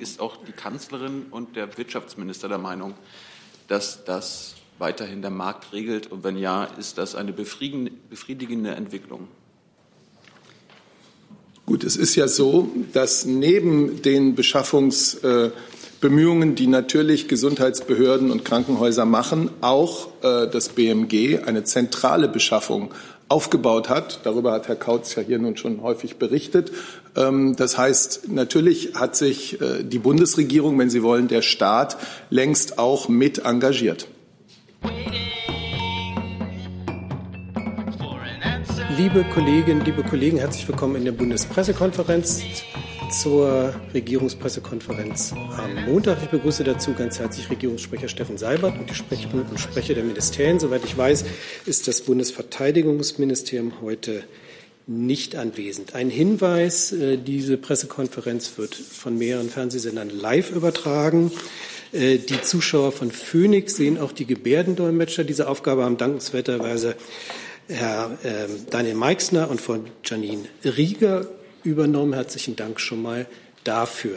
Ist auch die Kanzlerin und der Wirtschaftsminister der Meinung, dass das weiterhin der Markt regelt? Und wenn ja, ist das eine befriedigende Entwicklung? Gut, es ist ja so, dass neben den Beschaffungsbemühungen, die natürlich Gesundheitsbehörden und Krankenhäuser machen, auch äh, das BMG eine zentrale Beschaffung aufgebaut hat. Darüber hat Herr Kautz ja hier nun schon häufig berichtet. Ähm, das heißt, natürlich hat sich äh, die Bundesregierung, wenn Sie wollen, der Staat längst auch mit engagiert. Liebe Kolleginnen, liebe Kollegen, herzlich willkommen in der Bundespressekonferenz zur Regierungspressekonferenz am Montag. Ich begrüße dazu ganz herzlich Regierungssprecher Steffen Seibert und die Sprecherinnen und Sprecher der Ministerien. Soweit ich weiß, ist das Bundesverteidigungsministerium heute nicht anwesend. Ein Hinweis, äh, diese Pressekonferenz wird von mehreren Fernsehsendern live übertragen. Äh, die Zuschauer von Phoenix sehen auch die Gebärdendolmetscher. Diese Aufgabe haben dankenswerterweise Herr ähm, Daniel Meixner und von Janine Rieger übernommen. Herzlichen Dank schon mal dafür.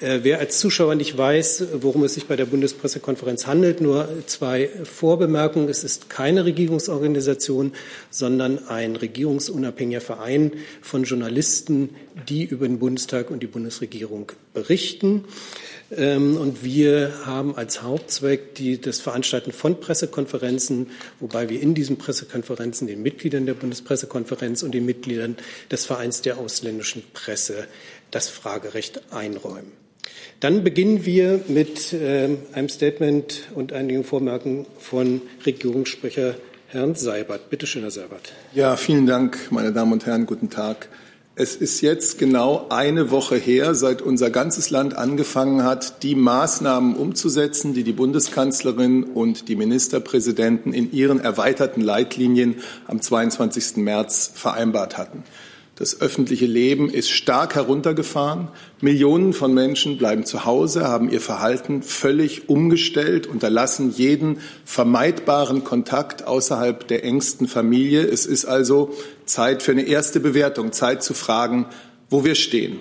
Äh, wer als Zuschauer nicht weiß, worum es sich bei der Bundespressekonferenz handelt, nur zwei Vorbemerkungen. Es ist keine Regierungsorganisation, sondern ein regierungsunabhängiger Verein von Journalisten, die über den Bundestag und die Bundesregierung berichten. Ähm, und wir haben als Hauptzweck die, das Veranstalten von Pressekonferenzen, wobei wir in diesen Pressekonferenzen den Mitgliedern der Bundespressekonferenz und den Mitgliedern des Vereins der ausländischen Presse das Fragerecht einräumen. Dann beginnen wir mit äh, einem Statement und einigen Vormerken von Regierungssprecher Herrn Seibert. Bitte schön, Herr Seibert. Ja, vielen Dank, meine Damen und Herren. Guten Tag. Es ist jetzt genau eine Woche her, seit unser ganzes Land angefangen hat, die Maßnahmen umzusetzen, die die Bundeskanzlerin und die Ministerpräsidenten in ihren erweiterten Leitlinien am 22. März vereinbart hatten. Das öffentliche Leben ist stark heruntergefahren. Millionen von Menschen bleiben zu Hause, haben ihr Verhalten völlig umgestellt, unterlassen jeden vermeidbaren Kontakt außerhalb der engsten Familie. Es ist also Zeit für eine erste Bewertung, Zeit zu fragen, wo wir stehen.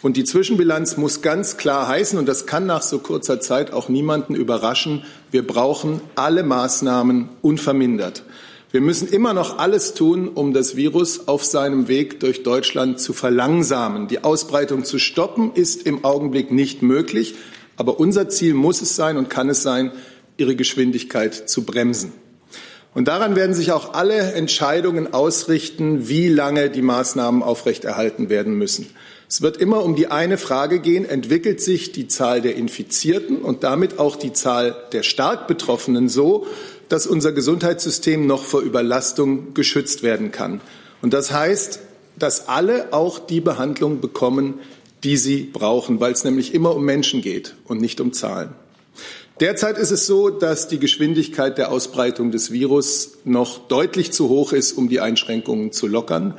Und die Zwischenbilanz muss ganz klar heißen, und das kann nach so kurzer Zeit auch niemanden überraschen, wir brauchen alle Maßnahmen unvermindert. Wir müssen immer noch alles tun, um das Virus auf seinem Weg durch Deutschland zu verlangsamen. Die Ausbreitung zu stoppen ist im Augenblick nicht möglich. Aber unser Ziel muss es sein und kann es sein, ihre Geschwindigkeit zu bremsen. Und daran werden sich auch alle Entscheidungen ausrichten, wie lange die Maßnahmen aufrechterhalten werden müssen. Es wird immer um die eine Frage gehen, entwickelt sich die Zahl der Infizierten und damit auch die Zahl der stark Betroffenen so, dass unser Gesundheitssystem noch vor Überlastung geschützt werden kann. Und das heißt, dass alle auch die Behandlung bekommen, die sie brauchen, weil es nämlich immer um Menschen geht und nicht um Zahlen. Derzeit ist es so, dass die Geschwindigkeit der Ausbreitung des Virus noch deutlich zu hoch ist, um die Einschränkungen zu lockern.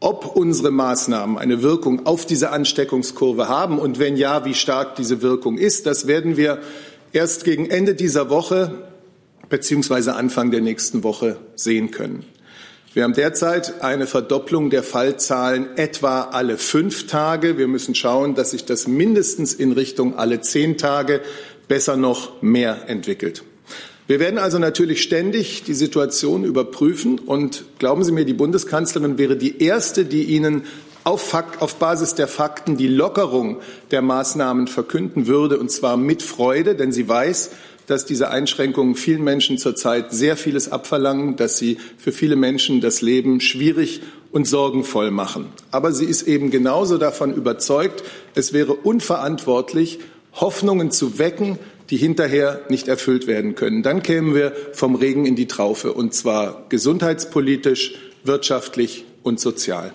Ob unsere Maßnahmen eine Wirkung auf diese Ansteckungskurve haben und wenn ja, wie stark diese Wirkung ist, das werden wir erst gegen Ende dieser Woche beziehungsweise Anfang der nächsten Woche sehen können. Wir haben derzeit eine Verdopplung der Fallzahlen etwa alle fünf Tage. Wir müssen schauen, dass sich das mindestens in Richtung alle zehn Tage, besser noch mehr entwickelt. Wir werden also natürlich ständig die Situation überprüfen und glauben Sie mir, die Bundeskanzlerin wäre die erste, die Ihnen auf, Fakt, auf Basis der Fakten die Lockerung der Maßnahmen verkünden würde, und zwar mit Freude, denn sie weiß, dass diese Einschränkungen vielen Menschen zurzeit sehr vieles abverlangen, dass sie für viele Menschen das Leben schwierig und sorgenvoll machen. Aber sie ist eben genauso davon überzeugt, es wäre unverantwortlich, Hoffnungen zu wecken, die hinterher nicht erfüllt werden können. Dann kämen wir vom Regen in die Traufe, und zwar gesundheitspolitisch, wirtschaftlich und sozial.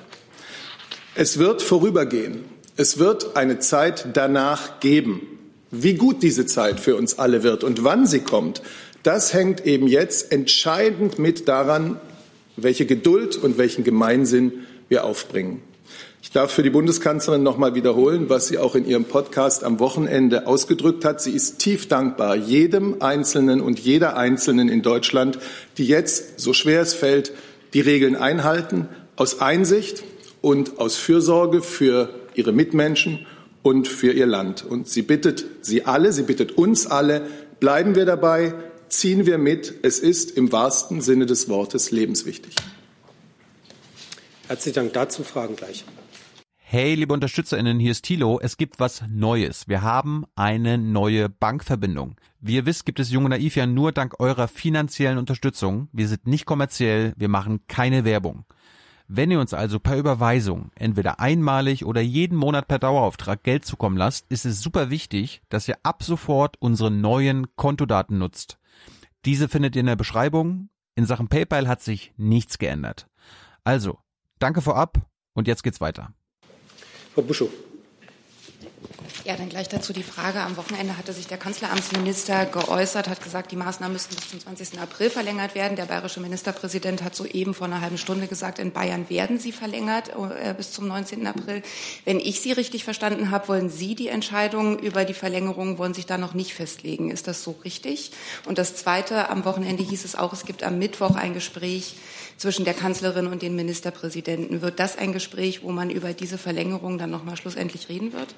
Es wird vorübergehen. Es wird eine Zeit danach geben. Wie gut diese Zeit für uns alle wird und wann sie kommt, das hängt eben jetzt entscheidend mit daran, welche Geduld und welchen Gemeinsinn wir aufbringen. Ich darf für die Bundeskanzlerin noch mal wiederholen, was sie auch in ihrem Podcast am Wochenende ausgedrückt hat. Sie ist tief dankbar jedem Einzelnen und jeder Einzelnen in Deutschland, die jetzt, so schwer es fällt, die Regeln einhalten, aus Einsicht und aus Fürsorge für ihre Mitmenschen und für ihr Land. Und sie bittet Sie alle, sie bittet uns alle, bleiben wir dabei, ziehen wir mit. Es ist im wahrsten Sinne des Wortes lebenswichtig. Herzlichen Dank. Dazu Fragen gleich. Hey, liebe UnterstützerInnen, hier ist Thilo. Es gibt was Neues. Wir haben eine neue Bankverbindung. Wie ihr wisst, gibt es Junge Naiv ja nur dank eurer finanziellen Unterstützung. Wir sind nicht kommerziell, wir machen keine Werbung. Wenn ihr uns also per Überweisung, entweder einmalig oder jeden Monat per Dauerauftrag Geld zukommen lasst, ist es super wichtig, dass ihr ab sofort unsere neuen Kontodaten nutzt. Diese findet ihr in der Beschreibung. In Sachen PayPal hat sich nichts geändert. Also, danke vorab und jetzt geht's weiter. Frau Buschow. Ja, dann gleich dazu die Frage. Am Wochenende hatte sich der Kanzleramtsminister geäußert, hat gesagt, die Maßnahmen müssten bis zum 20. April verlängert werden. Der bayerische Ministerpräsident hat soeben vor einer halben Stunde gesagt, in Bayern werden sie verlängert äh, bis zum 19. April. Wenn ich Sie richtig verstanden habe, wollen Sie die Entscheidung über die Verlängerung, wollen sich da noch nicht festlegen. Ist das so richtig? Und das Zweite, am Wochenende hieß es auch, es gibt am Mittwoch ein Gespräch zwischen der Kanzlerin und den Ministerpräsidenten. Wird das ein Gespräch, wo man über diese Verlängerung dann noch mal schlussendlich reden wird?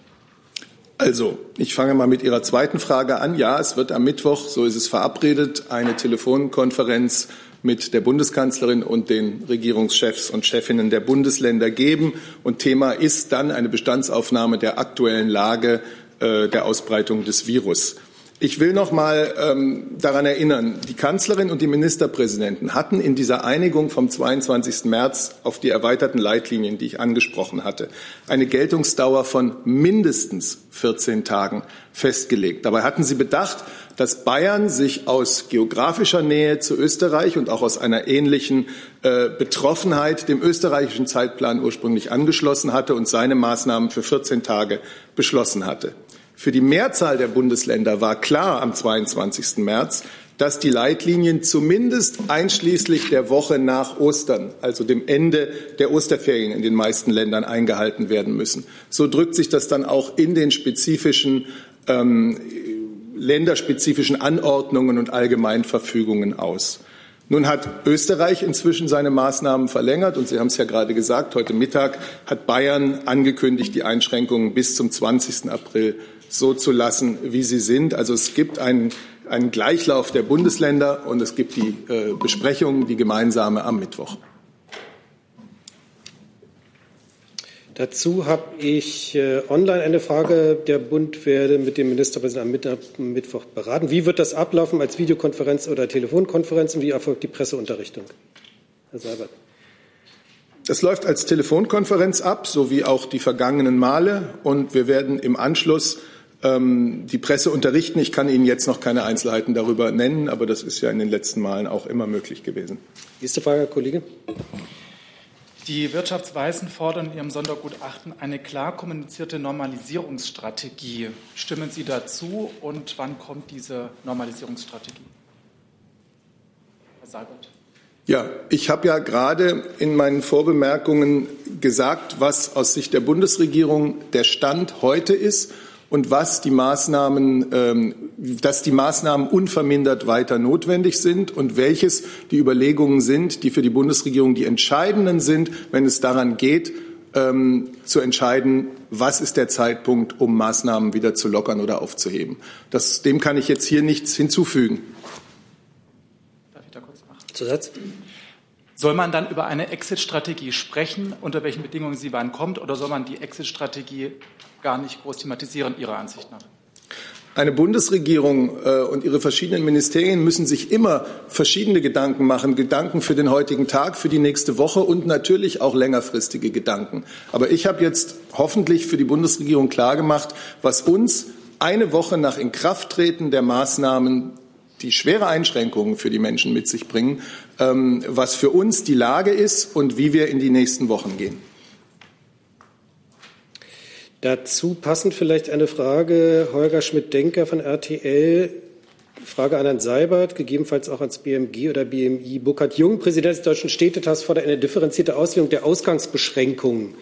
Also, ich fange mal mit Ihrer zweiten Frage an. Ja, es wird am Mittwoch, so ist es verabredet, eine Telefonkonferenz mit der Bundeskanzlerin und den Regierungschefs und Chefinnen der Bundesländer geben. Und Thema ist dann eine Bestandsaufnahme der aktuellen Lage äh, der Ausbreitung des Virus. Ich will noch mal ähm, daran erinnern, die Kanzlerin und die Ministerpräsidenten hatten in dieser Einigung vom 22. März auf die erweiterten Leitlinien, die ich angesprochen hatte, eine Geltungsdauer von mindestens 14 Tagen festgelegt. Dabei hatten sie bedacht, dass Bayern sich aus geografischer Nähe zu Österreich und auch aus einer ähnlichen äh, Betroffenheit dem österreichischen Zeitplan ursprünglich angeschlossen hatte und seine Maßnahmen für 14 Tage beschlossen hatte. Für die Mehrzahl der Bundesländer war klar am 22. März, dass die Leitlinien zumindest einschließlich der Woche nach Ostern, also dem Ende der Osterferien in den meisten Ländern eingehalten werden müssen. So drückt sich das dann auch in den spezifischen ähm, länderspezifischen Anordnungen und Allgemeinverfügungen aus. Nun hat Österreich inzwischen seine Maßnahmen verlängert und Sie haben es ja gerade gesagt, heute Mittag hat Bayern angekündigt, die Einschränkungen bis zum 20. April so zu lassen, wie sie sind. Also es gibt einen, einen Gleichlauf der Bundesländer und es gibt die äh, Besprechung, die gemeinsame am Mittwoch. Dazu habe ich äh, online eine Frage. Der Bund werde mit dem Ministerpräsidenten am Mittwoch beraten. Wie wird das ablaufen als Videokonferenz oder Telefonkonferenz und wie erfolgt die Presseunterrichtung? Herr Seibert. Das läuft als Telefonkonferenz ab, so wie auch die vergangenen Male. Und wir werden im Anschluss die Presse unterrichten. Ich kann Ihnen jetzt noch keine Einzelheiten darüber nennen, aber das ist ja in den letzten Malen auch immer möglich gewesen. Nächste Frage, Herr Kollege. Die Wirtschaftsweisen fordern in ihrem Sondergutachten eine klar kommunizierte Normalisierungsstrategie. Stimmen Sie dazu und wann kommt diese Normalisierungsstrategie? Herr Seibert. Ja, ich habe ja gerade in meinen Vorbemerkungen gesagt, was aus Sicht der Bundesregierung der Stand heute ist und was die Maßnahmen, ähm, dass die Maßnahmen unvermindert weiter notwendig sind und welches die Überlegungen sind, die für die Bundesregierung die entscheidenden sind, wenn es daran geht, ähm, zu entscheiden, was ist der Zeitpunkt, um Maßnahmen wieder zu lockern oder aufzuheben. Das, dem kann ich jetzt hier nichts hinzufügen. Darf ich da kurz machen? Zusatz? Soll man dann über eine Exit-Strategie sprechen, unter welchen Bedingungen sie wann kommt, oder soll man die Exit-Strategie gar nicht groß thematisieren, Ihrer Ansicht nach? Eine Bundesregierung äh, und ihre verschiedenen Ministerien müssen sich immer verschiedene Gedanken machen, Gedanken für den heutigen Tag, für die nächste Woche und natürlich auch längerfristige Gedanken. Aber ich habe jetzt hoffentlich für die Bundesregierung klargemacht, was uns eine Woche nach Inkrafttreten der Maßnahmen die schwere Einschränkungen für die Menschen mit sich bringen, ähm, was für uns die Lage ist und wie wir in die nächsten Wochen gehen. Dazu passend vielleicht eine Frage, Holger Schmidt-Denker von RTL. Frage an Herrn Seibert, gegebenenfalls auch ans BMG oder BMI. Burkhard Jung, Präsident des Deutschen Städtetags, fordert eine differenzierte Auslegung der Ausgangsbeschränkungen.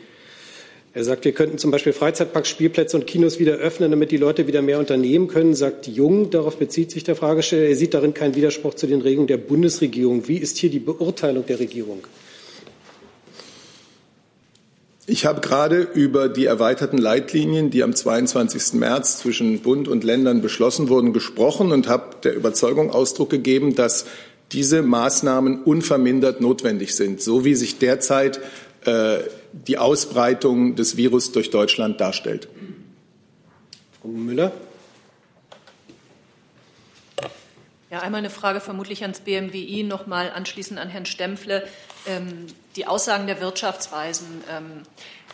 Er sagt, wir könnten zum Beispiel Freizeitparks, Spielplätze und Kinos wieder öffnen, damit die Leute wieder mehr unternehmen können, sagt Jung. Darauf bezieht sich der Fragesteller. Er sieht darin keinen Widerspruch zu den Regelungen der Bundesregierung. Wie ist hier die Beurteilung der Regierung? Ich habe gerade über die erweiterten Leitlinien, die am 22. März zwischen Bund und Ländern beschlossen wurden, gesprochen und habe der Überzeugung Ausdruck gegeben, dass diese Maßnahmen unvermindert notwendig sind, so wie sich derzeit äh, die Ausbreitung des Virus durch Deutschland darstellt. Frau Müller. Ja, einmal eine Frage vermutlich ans BMWI, noch mal anschließend an Herrn Stempfle. Ähm, die Aussagen der Wirtschaftsweisen. Ähm,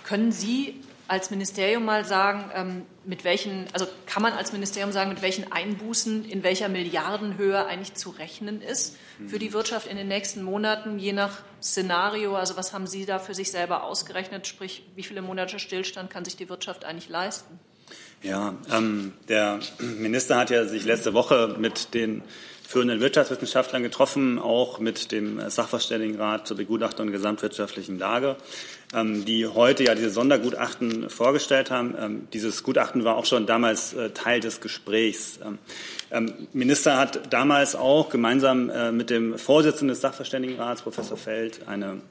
können Sie als Ministerium mal sagen, ähm, mit welchen, also kann man als Ministerium sagen, mit welchen Einbußen in welcher Milliardenhöhe eigentlich zu rechnen ist für die Wirtschaft in den nächsten Monaten, je nach Szenario? Also was haben Sie da für sich selber ausgerechnet? Sprich, wie viele Monate Stillstand kann sich die Wirtschaft eigentlich leisten? Ja, ähm, der Minister hat ja sich letzte Woche mit den führenden Wirtschaftswissenschaftlern getroffen, auch mit dem Sachverständigenrat zur Begutachtung der gesamtwirtschaftlichen Lage, ähm, die heute ja diese Sondergutachten vorgestellt haben. Ähm, dieses Gutachten war auch schon damals äh, Teil des Gesprächs. Ähm, Minister hat damals auch gemeinsam äh, mit dem Vorsitzenden des Sachverständigenrats, Professor Feld, eine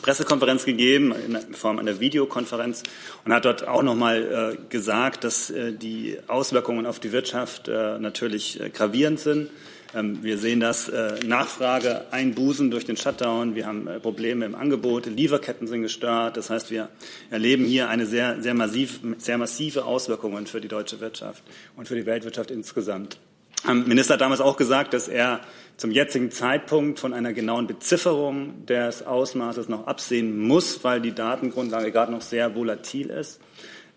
Pressekonferenz gegeben in Form einer Videokonferenz und hat dort auch noch mal äh, gesagt, dass äh, die Auswirkungen auf die Wirtschaft äh, natürlich äh, gravierend sind. Ähm, wir sehen das äh, Nachfrage einbußen durch den Shutdown. Wir haben äh, Probleme im Angebot. Lieferketten sind gestört. Das heißt, wir erleben hier eine sehr, sehr, massiv, sehr massive Auswirkungen für die deutsche Wirtschaft und für die Weltwirtschaft insgesamt. Ähm, Minister hat damals auch gesagt, dass er zum jetzigen Zeitpunkt von einer genauen Bezifferung des Ausmaßes noch absehen muss, weil die Datengrundlage gerade noch sehr volatil ist.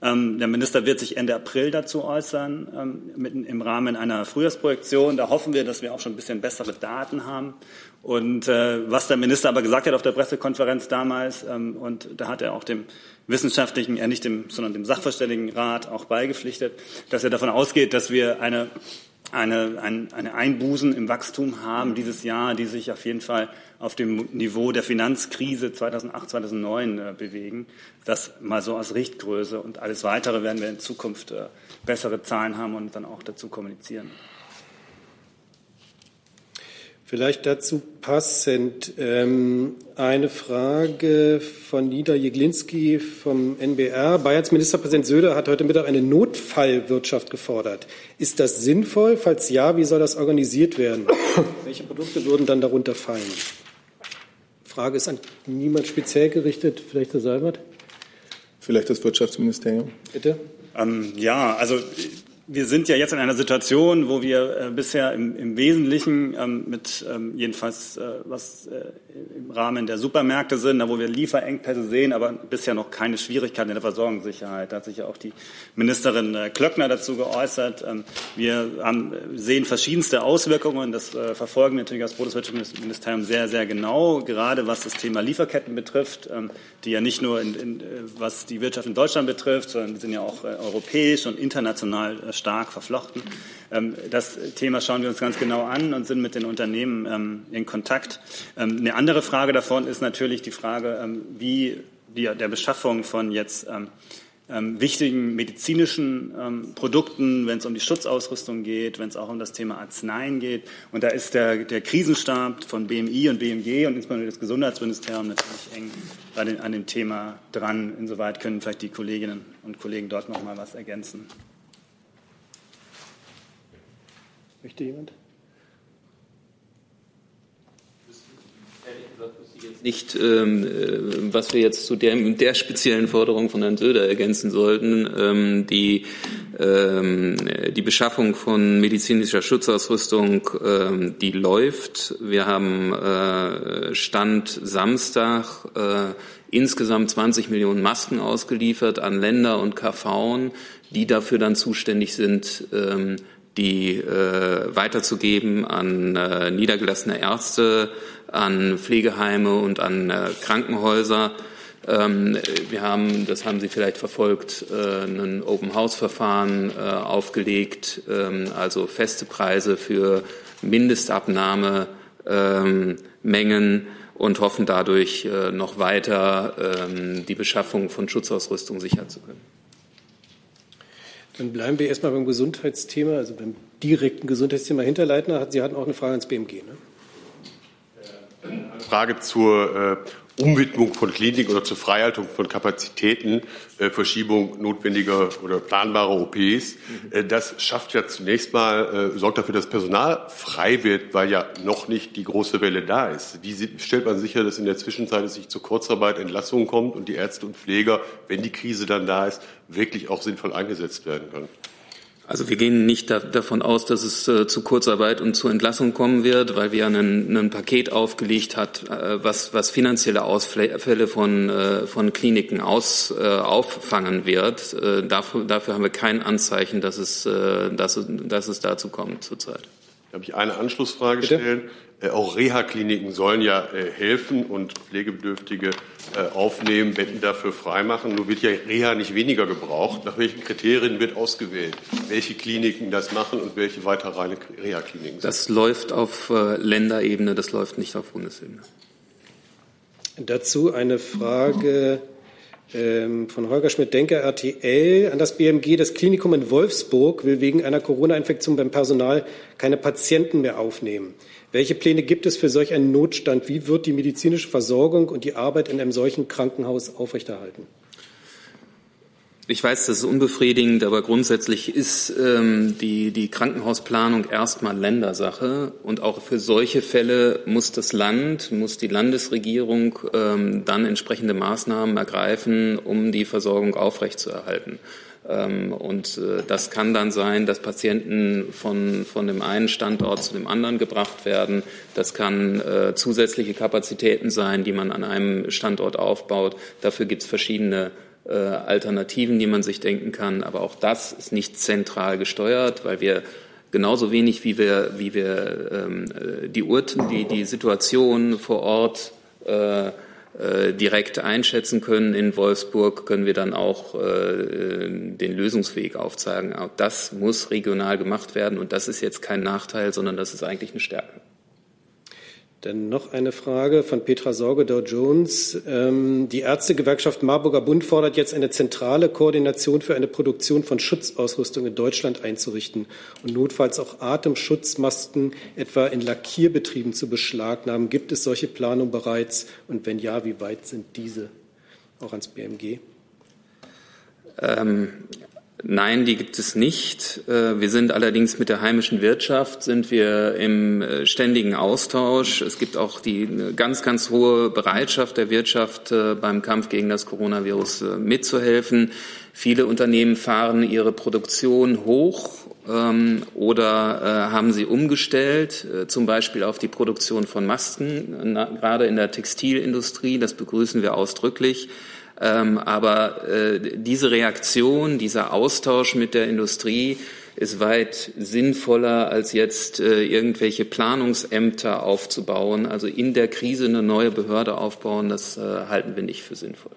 Ähm, der Minister wird sich Ende April dazu äußern, ähm, im Rahmen einer Frühjahrsprojektion. Da hoffen wir, dass wir auch schon ein bisschen bessere Daten haben. Und äh, was der Minister aber gesagt hat auf der Pressekonferenz damals, ähm, und da hat er auch dem wissenschaftlichen, äh, nicht dem, sondern dem Sachverständigenrat auch beigepflichtet, dass er davon ausgeht, dass wir eine eine, ein, eine Einbußen im Wachstum haben dieses Jahr, die sich auf jeden Fall auf dem Niveau der Finanzkrise 2008, 2009 äh, bewegen. Das mal so als Richtgröße. Und alles Weitere werden wir in Zukunft äh, bessere Zahlen haben und dann auch dazu kommunizieren. Vielleicht dazu passend ähm, eine Frage von Nida Jeglinski vom NBR. Bayerns Ministerpräsident Söder hat heute Mittag eine Notfallwirtschaft gefordert. Ist das sinnvoll? Falls ja, wie soll das organisiert werden? Welche Produkte würden dann darunter fallen? Frage ist an niemand speziell gerichtet. Vielleicht Herr Seibert? Vielleicht das Wirtschaftsministerium. Bitte. Ähm, ja, also wir sind ja jetzt in einer Situation, wo wir äh, bisher im, im Wesentlichen ähm, mit ähm, jedenfalls äh, was äh, im Rahmen der Supermärkte sind, da wo wir Lieferengpässe sehen, aber bisher noch keine Schwierigkeiten in der Versorgungssicherheit. Da hat sich ja auch die Ministerin äh, Klöckner dazu geäußert. Ähm, wir haben, sehen verschiedenste Auswirkungen. Das äh, verfolgen wir natürlich als Bundeswirtschaftsministerium sehr, sehr genau, gerade was das Thema Lieferketten betrifft, ähm, die ja nicht nur in, in, äh, was die Wirtschaft in Deutschland betrifft, sondern die sind ja auch europäisch und international stark verflochten. Ähm, das Thema schauen wir uns ganz genau an und sind mit den Unternehmen ähm, in Kontakt. Ähm, eine andere Frage davon ist natürlich die Frage, wie der Beschaffung von jetzt wichtigen medizinischen Produkten, wenn es um die Schutzausrüstung geht, wenn es auch um das Thema Arzneien geht. Und da ist der, der Krisenstab von BMI und BMG und insbesondere das Gesundheitsministerium natürlich eng an, den, an dem Thema dran. Insoweit können vielleicht die Kolleginnen und Kollegen dort noch mal was ergänzen. Möchte jemand? nicht, ähm, äh, was wir jetzt zu der, der speziellen Forderung von Herrn Söder ergänzen sollten. Ähm, die, ähm, die Beschaffung von medizinischer Schutzausrüstung, ähm, die läuft. Wir haben äh, Stand Samstag äh, insgesamt 20 Millionen Masken ausgeliefert an Länder und KV, die dafür dann zuständig sind, ähm, die äh, weiterzugeben an äh, niedergelassene Ärzte, an Pflegeheime und an äh, Krankenhäuser. Ähm, wir haben, das haben Sie vielleicht verfolgt, äh, ein Open-House-Verfahren äh, aufgelegt, ähm, also feste Preise für Mindestabnahmemengen ähm, und hoffen dadurch äh, noch weiter ähm, die Beschaffung von Schutzausrüstung sichern zu können. Dann bleiben wir erstmal beim Gesundheitsthema, also beim direkten Gesundheitsthema. Hinterleitner, Sie hatten auch eine Frage ans BMG. Ne? Eine Frage zur äh, Umwidmung von Kliniken oder zur Freihaltung von Kapazitäten, äh, Verschiebung notwendiger oder planbarer OPs. Mhm. Äh, das schafft ja zunächst mal, äh, sorgt dafür, dass Personal frei wird, weil ja noch nicht die große Welle da ist. Wie stellt man sicher, dass in der Zwischenzeit es nicht zur Kurzarbeit, Entlassungen kommt und die Ärzte und Pfleger, wenn die Krise dann da ist, wirklich auch sinnvoll eingesetzt werden können? Also wir gehen nicht da, davon aus, dass es äh, zu Kurzarbeit und zu Entlassung kommen wird, weil wir ein, ein Paket aufgelegt hat, äh, was, was finanzielle Ausfälle von, äh, von Kliniken aus, äh, auffangen wird. Äh, dafür, dafür haben wir kein Anzeichen, dass es, äh, dass, dass es dazu kommt zurzeit. Darf ich eine Anschlussfrage Bitte? stellen? Äh, auch Reha-Kliniken sollen ja äh, helfen und Pflegebedürftige äh, aufnehmen, Betten dafür freimachen. Nur wird ja Reha nicht weniger gebraucht. Nach welchen Kriterien wird ausgewählt, welche Kliniken das machen und welche weiter reine Reha-Kliniken? Das läuft auf Länderebene, das läuft nicht auf Bundesebene. Dazu eine Frage von Holger Schmidt-Denker, RTL, an das BMG. Das Klinikum in Wolfsburg will wegen einer Corona-Infektion beim Personal keine Patienten mehr aufnehmen. Welche Pläne gibt es für solch einen Notstand? Wie wird die medizinische Versorgung und die Arbeit in einem solchen Krankenhaus aufrechterhalten? Ich weiß, das ist unbefriedigend, aber grundsätzlich ist ähm, die, die Krankenhausplanung erstmal Ländersache. Und auch für solche Fälle muss das Land, muss die Landesregierung ähm, dann entsprechende Maßnahmen ergreifen, um die Versorgung aufrechtzuerhalten. Ähm, und äh, das kann dann sein, dass Patienten von, von dem einen Standort zu dem anderen gebracht werden. Das kann äh, zusätzliche Kapazitäten sein, die man an einem Standort aufbaut. Dafür gibt es verschiedene äh, Alternativen, die man sich denken kann. Aber auch das ist nicht zentral gesteuert, weil wir genauso wenig wie wir, wie wir ähm, die, die, die Situation vor Ort äh, äh, direkt einschätzen können in Wolfsburg, können wir dann auch äh, den Lösungsweg aufzeigen. Auch das muss regional gemacht werden und das ist jetzt kein Nachteil, sondern das ist eigentlich eine Stärke. Dann noch eine Frage von Petra Sorge, Dow Jones. Ähm, die Ärztegewerkschaft Marburger Bund fordert jetzt eine zentrale Koordination für eine Produktion von Schutzausrüstung in Deutschland einzurichten und notfalls auch Atemschutzmasken etwa in Lackierbetrieben zu beschlagnahmen. Gibt es solche Planungen bereits? Und wenn ja, wie weit sind diese auch ans BMG? Ähm, Nein, die gibt es nicht. Äh, wir sind allerdings mit der heimischen Wirtschaft sind wir im äh, ständigen Austausch. Es gibt auch die ganz, ganz hohe Bereitschaft der Wirtschaft äh, beim Kampf gegen das Coronavirus mitzuhelfen. Viele Unternehmen fahren ihre Produktion hoch ähm, oder haben sie umgestellt, zum Beispiel auf die Produktion von Masken, gerade in der Textilindustrie. Das begrüßen wir ausdrücklich. Ähm, aber äh, diese Reaktion, dieser Austausch mit der Industrie ist weit sinnvoller, als jetzt äh, irgendwelche Planungsämter aufzubauen. Also in der Krise eine neue Behörde aufbauen, das äh, halten wir nicht für sinnvoll.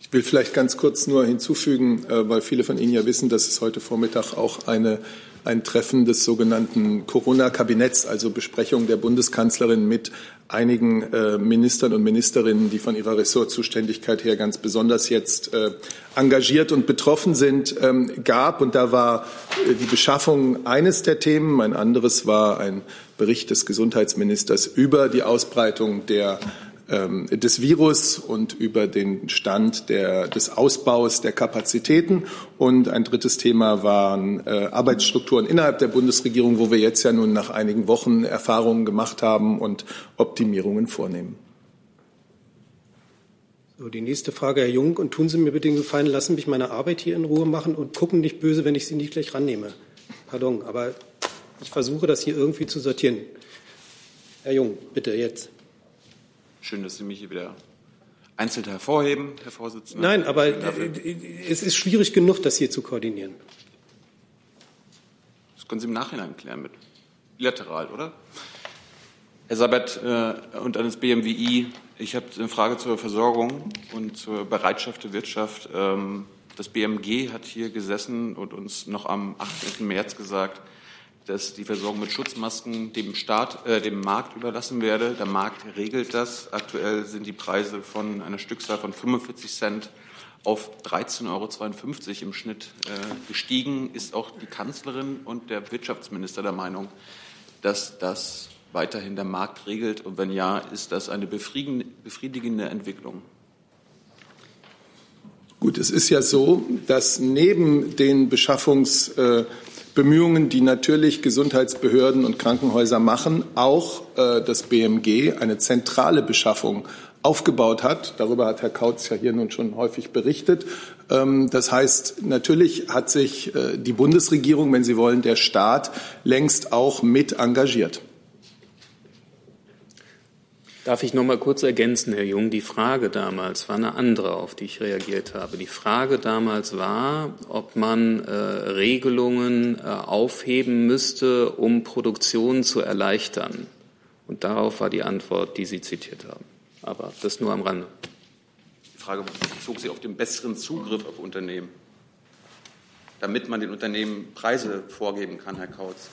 Ich will vielleicht ganz kurz nur hinzufügen, weil viele von Ihnen ja wissen, dass es heute Vormittag auch eine ein Treffen des sogenannten Corona-Kabinetts, also Besprechung der Bundeskanzlerin mit einigen äh, Ministern und Ministerinnen, die von ihrer Ressortzuständigkeit her ganz besonders jetzt äh, engagiert und betroffen sind, ähm, gab. Und da war äh, die Beschaffung eines der Themen. Ein anderes war ein Bericht des Gesundheitsministers über die Ausbreitung der ähm, des Virus und über den Stand der, des Ausbaus der Kapazitäten. Und ein drittes Thema waren äh, Arbeitsstrukturen innerhalb der Bundesregierung, wo wir jetzt ja nun nach einigen Wochen Erfahrungen gemacht haben und Optimierungen vornehmen. So, die nächste Frage, Herr Jung, und tun Sie mir bitte den Gefallen, lassen mich meine Arbeit hier in Ruhe machen und gucken nicht böse, wenn ich Sie nicht gleich rannehme. Pardon, aber ich versuche das hier irgendwie zu sortieren. Herr Jung, bitte jetzt. Schön, dass Sie mich hier wieder einzeln hervorheben, Herr Vorsitzender. Nein, aber es ist schwierig genug, das hier zu koordinieren. Das können Sie im Nachhinein klären mit bilateral, oder? Herr Sabat äh, und an das BMWI, ich habe eine Frage zur Versorgung und zur Bereitschaft der Wirtschaft. Ähm, das BMG hat hier gesessen und uns noch am 18. März gesagt, dass die Versorgung mit Schutzmasken dem Staat, äh, dem Markt überlassen werde. Der Markt regelt das. Aktuell sind die Preise von einer Stückzahl von 45 Cent auf 13,52 Euro im Schnitt äh, gestiegen. Ist auch die Kanzlerin und der Wirtschaftsminister der Meinung, dass das weiterhin der Markt regelt? Und wenn ja, ist das eine befriedigende Entwicklung? Gut, es ist ja so, dass neben den Beschaffungsbemühungen, die natürlich Gesundheitsbehörden und Krankenhäuser machen, auch äh, das BMG eine zentrale Beschaffung aufgebaut hat. Darüber hat Herr Kautz ja hier nun schon häufig berichtet. Ähm, das heißt, natürlich hat sich äh, die Bundesregierung, wenn Sie wollen, der Staat längst auch mit engagiert. Darf ich noch mal kurz ergänzen, Herr Jung? Die Frage damals war eine andere, auf die ich reagiert habe. Die Frage damals war, ob man äh, Regelungen äh, aufheben müsste, um Produktion zu erleichtern. Und darauf war die Antwort, die Sie zitiert haben. Aber das nur am Rande. Die Frage bezog sich auf den besseren Zugriff auf Unternehmen, damit man den Unternehmen Preise vorgeben kann, Herr Kautz.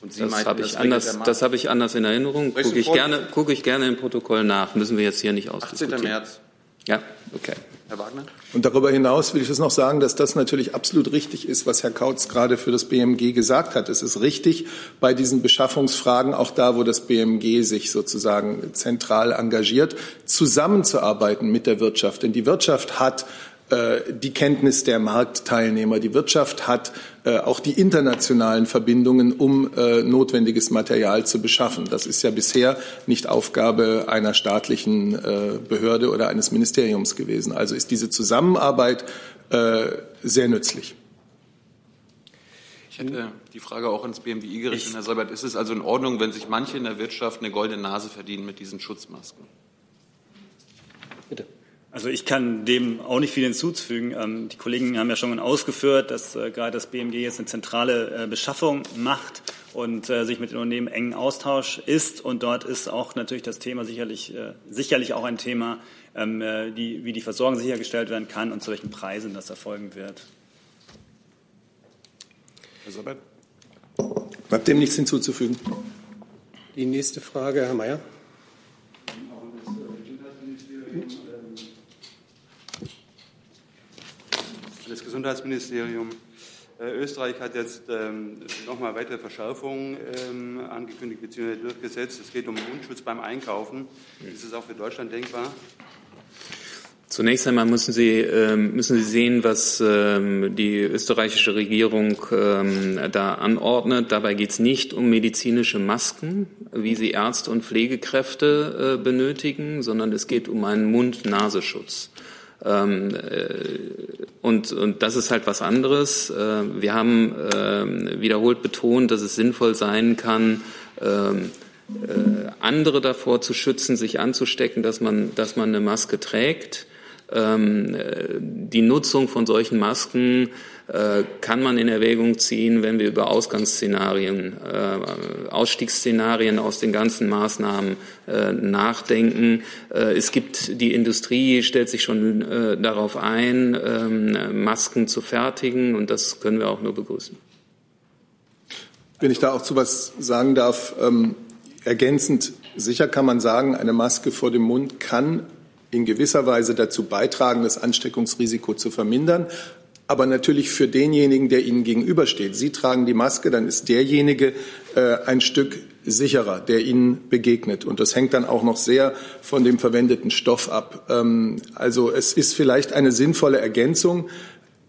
Und Sie das habe ich, anders, das hab ich anders in Erinnerung. Gucke ich, gerne, gucke ich gerne im Protokoll nach. Müssen wir jetzt hier nicht ausdiskutieren. 18. März. Ja, okay. Herr Wagner? Und darüber hinaus will ich es noch sagen, dass das natürlich absolut richtig ist, was Herr Kautz gerade für das BMG gesagt hat. Es ist richtig, bei diesen Beschaffungsfragen, auch da, wo das BMG sich sozusagen zentral engagiert, zusammenzuarbeiten mit der Wirtschaft. Denn die Wirtschaft hat die Kenntnis der Marktteilnehmer. Die Wirtschaft hat äh, auch die internationalen Verbindungen, um äh, notwendiges Material zu beschaffen. Das ist ja bisher nicht Aufgabe einer staatlichen Behörde oder eines Ministeriums gewesen. Also ist diese Zusammenarbeit sehr nützlich. Ich hätte die Frage auch ins BMWI gerichtet, Herr Seibert. Ist es also in Ordnung, wenn sich manche in der Wirtschaft eine goldene Nase verdienen mit diesen Schutzmasken? Also ich kann dem auch nicht viel hinzufügen. Ähm, die Kollegen haben ja schon ausgeführt, dass äh, gerade das BMG jetzt eine zentrale äh, Beschaffung macht und äh, sich mit den Unternehmen engen Austausch ist. Und dort ist auch natürlich das Thema sicherlich, sicherlich auch ein Thema, ähm, die, wie die Versorgung sichergestellt werden kann und zu welchen Preisen das erfolgen wird. Herr Sabert? Bleibt dem nichts hinzuzufügen. Die nächste Frage, Herr Mayer. Gesundheitsministerium. Äh, Österreich hat jetzt ähm, nochmal weitere Verschärfungen ähm, angekündigt bzw. durchgesetzt. Es geht um Mundschutz beim Einkaufen. Ist es auch für Deutschland denkbar? Zunächst einmal müssen Sie, ähm, müssen Sie sehen, was ähm, die österreichische Regierung ähm, da anordnet. Dabei geht es nicht um medizinische Masken, wie sie Ärzte und Pflegekräfte äh, benötigen, sondern es geht um einen Mund-Nasenschutz. Ähm, äh, und, und das ist halt was anderes. Äh, wir haben äh, wiederholt betont, dass es sinnvoll sein kann, ähm, äh, andere davor zu schützen, sich anzustecken, dass man, dass man eine Maske trägt. Ähm, äh, die Nutzung von solchen Masken kann man in Erwägung ziehen, wenn wir über Ausgangsszenarien, äh, Ausstiegsszenarien aus den ganzen Maßnahmen äh, nachdenken. Es gibt die Industrie stellt sich schon darauf ein, ähm, Masken zu fertigen, und das können wir auch nur begrüßen. Wenn ich da auch zu was sagen darf, ähm, ergänzend, sicher kann man sagen, eine Maske vor dem Mund kann in gewisser Weise dazu beitragen, das Ansteckungsrisiko zu vermindern aber natürlich für denjenigen, der Ihnen gegenübersteht. Sie tragen die Maske, dann ist derjenige äh, ein Stück sicherer, der Ihnen begegnet. Und das hängt dann auch noch sehr von dem verwendeten Stoff ab. Ähm, also es ist vielleicht eine sinnvolle Ergänzung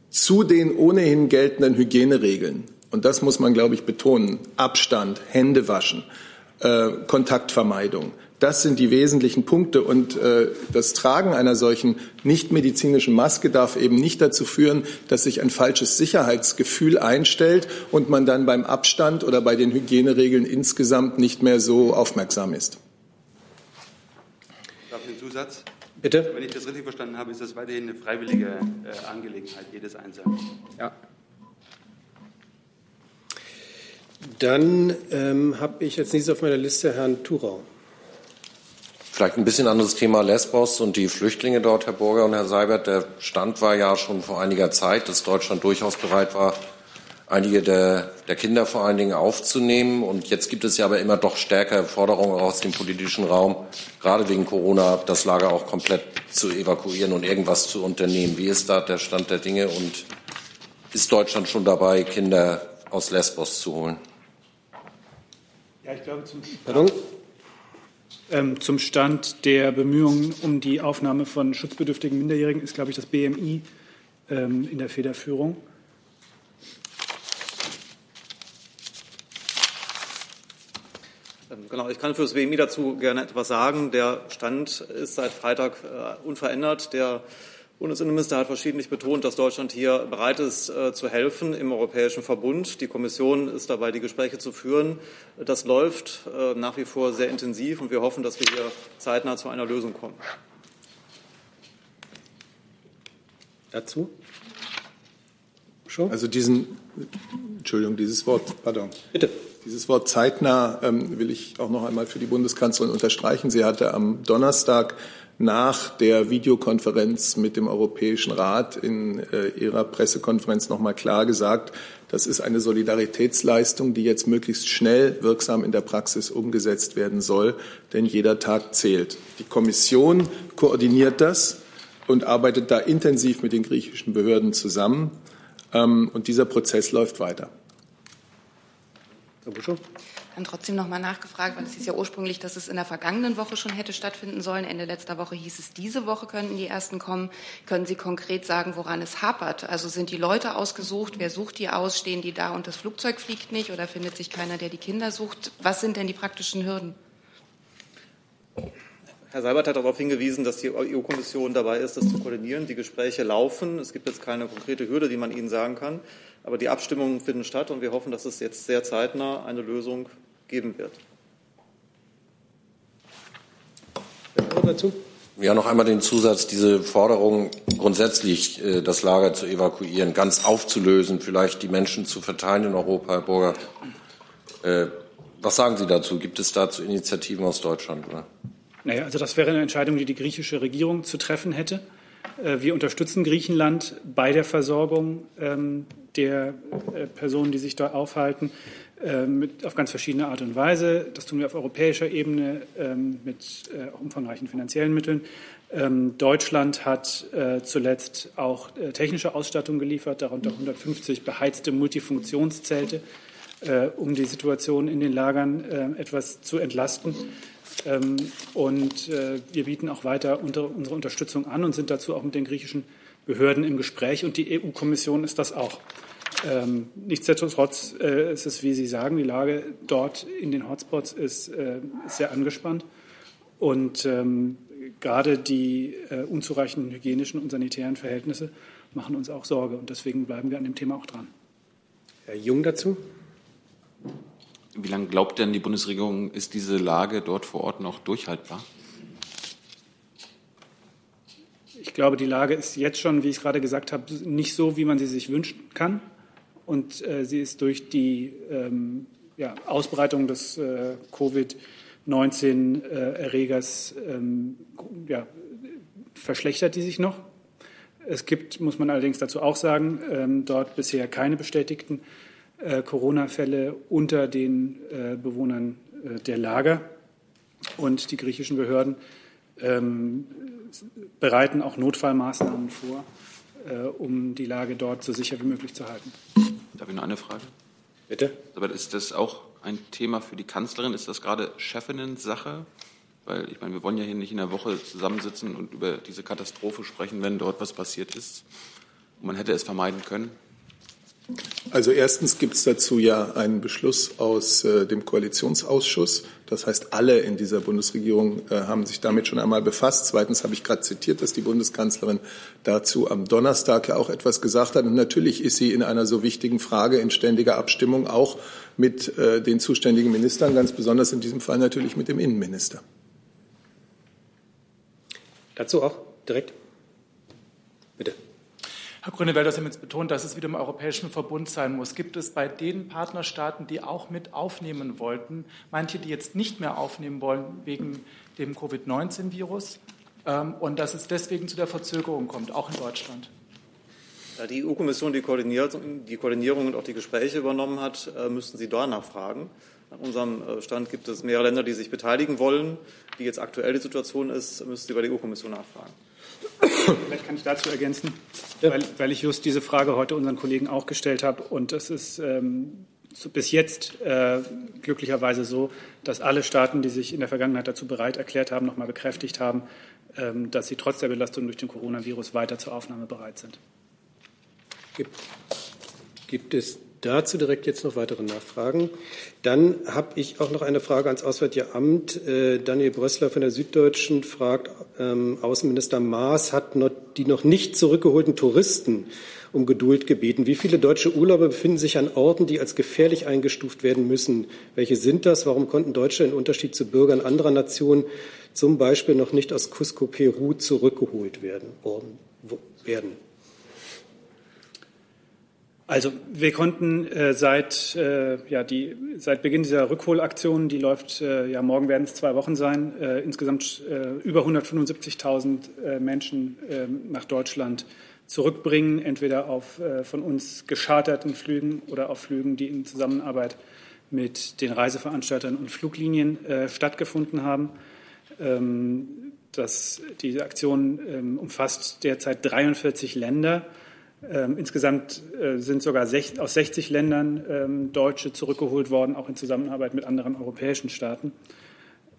zu den ohnehin geltenden Hygieneregeln. Und das muss man, glaube ich, betonen. Abstand, Hände waschen, äh, Kontaktvermeidung. Das sind die wesentlichen Punkte. Und äh, das Tragen einer solchen nichtmedizinischen Maske darf eben nicht dazu führen, dass sich ein falsches Sicherheitsgefühl einstellt und man dann beim Abstand oder bei den Hygieneregeln insgesamt nicht mehr so aufmerksam ist. Darf ich einen Zusatz? Bitte. Wenn ich das richtig verstanden habe, ist das weiterhin eine freiwillige äh, Angelegenheit jedes Einzelnen. Ja. Dann ähm, habe ich als nächstes auf meiner Liste Herrn Thurau. Vielleicht ein bisschen anderes Thema Lesbos und die Flüchtlinge dort, Herr Burger und Herr Seibert. Der Stand war ja schon vor einiger Zeit, dass Deutschland durchaus bereit war, einige der, der Kinder vor allen Dingen aufzunehmen. Und jetzt gibt es ja aber immer doch stärkere Forderungen aus dem politischen Raum, gerade wegen Corona, das Lager auch komplett zu evakuieren und irgendwas zu unternehmen. Wie ist da der Stand der Dinge und ist Deutschland schon dabei, Kinder aus Lesbos zu holen? Ja, ich glaube, zum, Pardon? Ähm, zum Stand der Bemühungen um die Aufnahme von schutzbedürftigen Minderjährigen ist, glaube ich, das BMI ähm, in der Federführung. Ähm, genau, ich kann für das BMI dazu gerne etwas sagen. Der Stand ist seit Freitag äh, unverändert. Der Bundesinnenminister hat verschiedentlich betont, dass Deutschland hier bereit ist, äh, zu helfen im Europäischen Verbund. Die Kommission ist dabei, die Gespräche zu führen. Das läuft äh, nach wie vor sehr intensiv und wir hoffen, dass wir hier zeitnah zu einer Lösung kommen. Dazu? Schon? Also diesen, Entschuldigung, dieses Wort, pardon. Bitte. Dieses Wort zeitnah ähm, will ich auch noch einmal für die Bundeskanzlerin unterstreichen. Sie hatte am Donnerstag nach der Videokonferenz mit dem Europäischen Rat in äh, ihrer Pressekonferenz noch mal klar gesagt, das ist eine Solidaritätsleistung, die jetzt möglichst schnell wirksam in der Praxis umgesetzt werden soll, denn jeder Tag zählt. Die Kommission koordiniert das und arbeitet da intensiv mit den griechischen Behörden zusammen. Ähm, und dieser Prozess läuft weiter. Herr Buschow? Dann trotzdem noch mal nachgefragt, weil es hieß ja ursprünglich, dass es in der vergangenen Woche schon hätte stattfinden sollen. Ende letzter Woche hieß es, diese Woche könnten die ersten kommen. Können Sie konkret sagen, woran es hapert? Also sind die Leute ausgesucht? Wer sucht die aus? Stehen die da und das Flugzeug fliegt nicht? Oder findet sich keiner, der die Kinder sucht? Was sind denn die praktischen Hürden? Herr Seibert hat darauf hingewiesen, dass die EU-Kommission dabei ist, das zu koordinieren. Die Gespräche laufen. Es gibt jetzt keine konkrete Hürde, die man Ihnen sagen kann. Aber die Abstimmungen finden statt und wir hoffen, dass es jetzt sehr zeitnah eine Lösung geben wird. Dazu? Ja, noch einmal den Zusatz, diese Forderung, grundsätzlich äh, das Lager zu evakuieren, ganz aufzulösen, vielleicht die Menschen zu verteilen in Europa, Herr Burger. Äh, was sagen Sie dazu? Gibt es dazu Initiativen aus Deutschland? Oder? Naja, also das wäre eine Entscheidung, die die griechische Regierung zu treffen hätte. Äh, wir unterstützen Griechenland bei der Versorgung ähm, der äh, Personen, die sich dort aufhalten, äh, mit, auf ganz verschiedene Art und Weise. Das tun wir auf europäischer Ebene ähm, mit umfangreichen finanziellen Mitteln. Ähm, Deutschland hat zuletzt auch technische Ausstattung geliefert, darunter 150 beheizte Multifunktionszelte, um die Situation in den Lagern etwas zu entlasten. Ähm, und äh, wir bieten auch weiter unsere Unterstützung an und sind dazu auch mit den griechischen Behörden im Gespräch. Und die EU-Kommission ist das auch. Ähm, nichtsdestotrotz äh, ist es, wie Sie sagen, die Lage dort in den Hotspots ist, äh, sehr angespannt. Und ähm, gerade die unzureichenden hygienischen und sanitären Verhältnisse machen uns auch Sorge. Und deswegen bleiben wir an dem Thema auch dran. Herr Jung dazu? Wie lange glaubt denn die Bundesregierung, ist diese Lage dort vor Ort noch durchhaltbar? Ich glaube, die Lage ist jetzt schon, wie ich gerade gesagt habe, nicht so, wie man sie sich wünschen kann. Und äh, sie ist durch die ähm, ja, Ausbreitung des äh, Covid-19-Erregers äh, ähm, ja, verschlechtert die sich noch. Es gibt, muss man allerdings dazu auch sagen, ähm, dort bisher keine bestätigten äh, Corona-Fälle unter den äh, Bewohnern äh, der Lager. Und die griechischen Behörden ähm, bereiten auch Notfallmaßnahmen vor, äh, um die Lage dort so sicher wie möglich zu halten. Darf ich noch eine Frage? Bitte. Aber ist das auch ein Thema für die Kanzlerin? Ist das gerade Chefinnen-Sache? Weil ich meine, wir wollen ja hier nicht in der Woche zusammensitzen und über diese Katastrophe sprechen, wenn dort was passiert ist. Und man hätte es vermeiden können. Also erstens gibt es dazu ja einen Beschluss aus äh, dem Koalitionsausschuss. Das heißt, alle in dieser Bundesregierung äh, haben sich damit schon einmal befasst. Zweitens habe ich gerade zitiert, dass die Bundeskanzlerin dazu am Donnerstag ja auch etwas gesagt hat. Und natürlich ist sie in einer so wichtigen Frage in ständiger Abstimmung auch mit äh, den zuständigen Ministern, ganz besonders in diesem Fall natürlich mit dem Innenminister. Dazu auch direkt. Herr Grünewald, Sie haben jetzt betont, dass es wieder im Europäischen Verbund sein muss. Gibt es bei den Partnerstaaten, die auch mit aufnehmen wollten, manche, die jetzt nicht mehr aufnehmen wollen wegen dem Covid-19-Virus ähm, und dass es deswegen zu der Verzögerung kommt, auch in Deutschland? Da die EU-Kommission die, die, Koordinierung und auch die Gespräche übernommen hat, äh, müssten Sie danach fragen. Nach unserem äh, Stand gibt es mehrere Länder, die sich beteiligen wollen. Wie jetzt aktuell die Situation ist, müssen Sie bei der EU-Kommission nachfragen. Vielleicht kann ich dazu ergänzen, ja. weil, weil, ich just diese Frage heute unseren Kollegen auch gestellt habe. Und es ist ähm, bis jetzt äh, glücklicherweise so, dass alle Staaten, die sich in der Vergangenheit dazu bereit erklärt haben, nochmal bekräftigt haben, ähm, dass sie trotz der Belastung durch den Coronavirus weiter zur Aufnahme bereit sind. Gibt, gibt es dazu direkt jetzt noch weitere Nachfragen? Dann habe ich auch noch eine Frage ans Auswärtige Amt. Äh, Daniel Brössler von der Süddeutschen fragt, ähm, Außenminister Maas hat die noch nicht zurückgeholten Touristen um Geduld gebeten. Wie viele deutsche Urlauber befinden sich an Orten, die als gefährlich eingestuft werden müssen? Welche sind das? Warum konnten Deutsche in Unterschied zu Bürgern anderer Nationen zum Beispiel noch nicht aus Cusco, Peru zurückgeholt werden? werden? Also wir konnten äh, seit, äh, ja, die, seit Beginn dieser Rückholaktion, die läuft, äh, ja morgen werden es zwei Wochen sein, äh, insgesamt äh, über 175.000 äh, Menschen nach Deutschland zurückbringen, entweder auf von uns gescharterten Flügen oder auf Flügen, die in Zusammenarbeit mit den Reiseveranstaltern und Fluglinien stattgefunden haben. Ähm, das, diese Aktion ähm, umfasst derzeit 43 Länder. Ähm, insgesamt äh, sind sogar sech, aus 60 Ländern ähm, Deutsche zurückgeholt worden, auch in Zusammenarbeit mit anderen europäischen Staaten.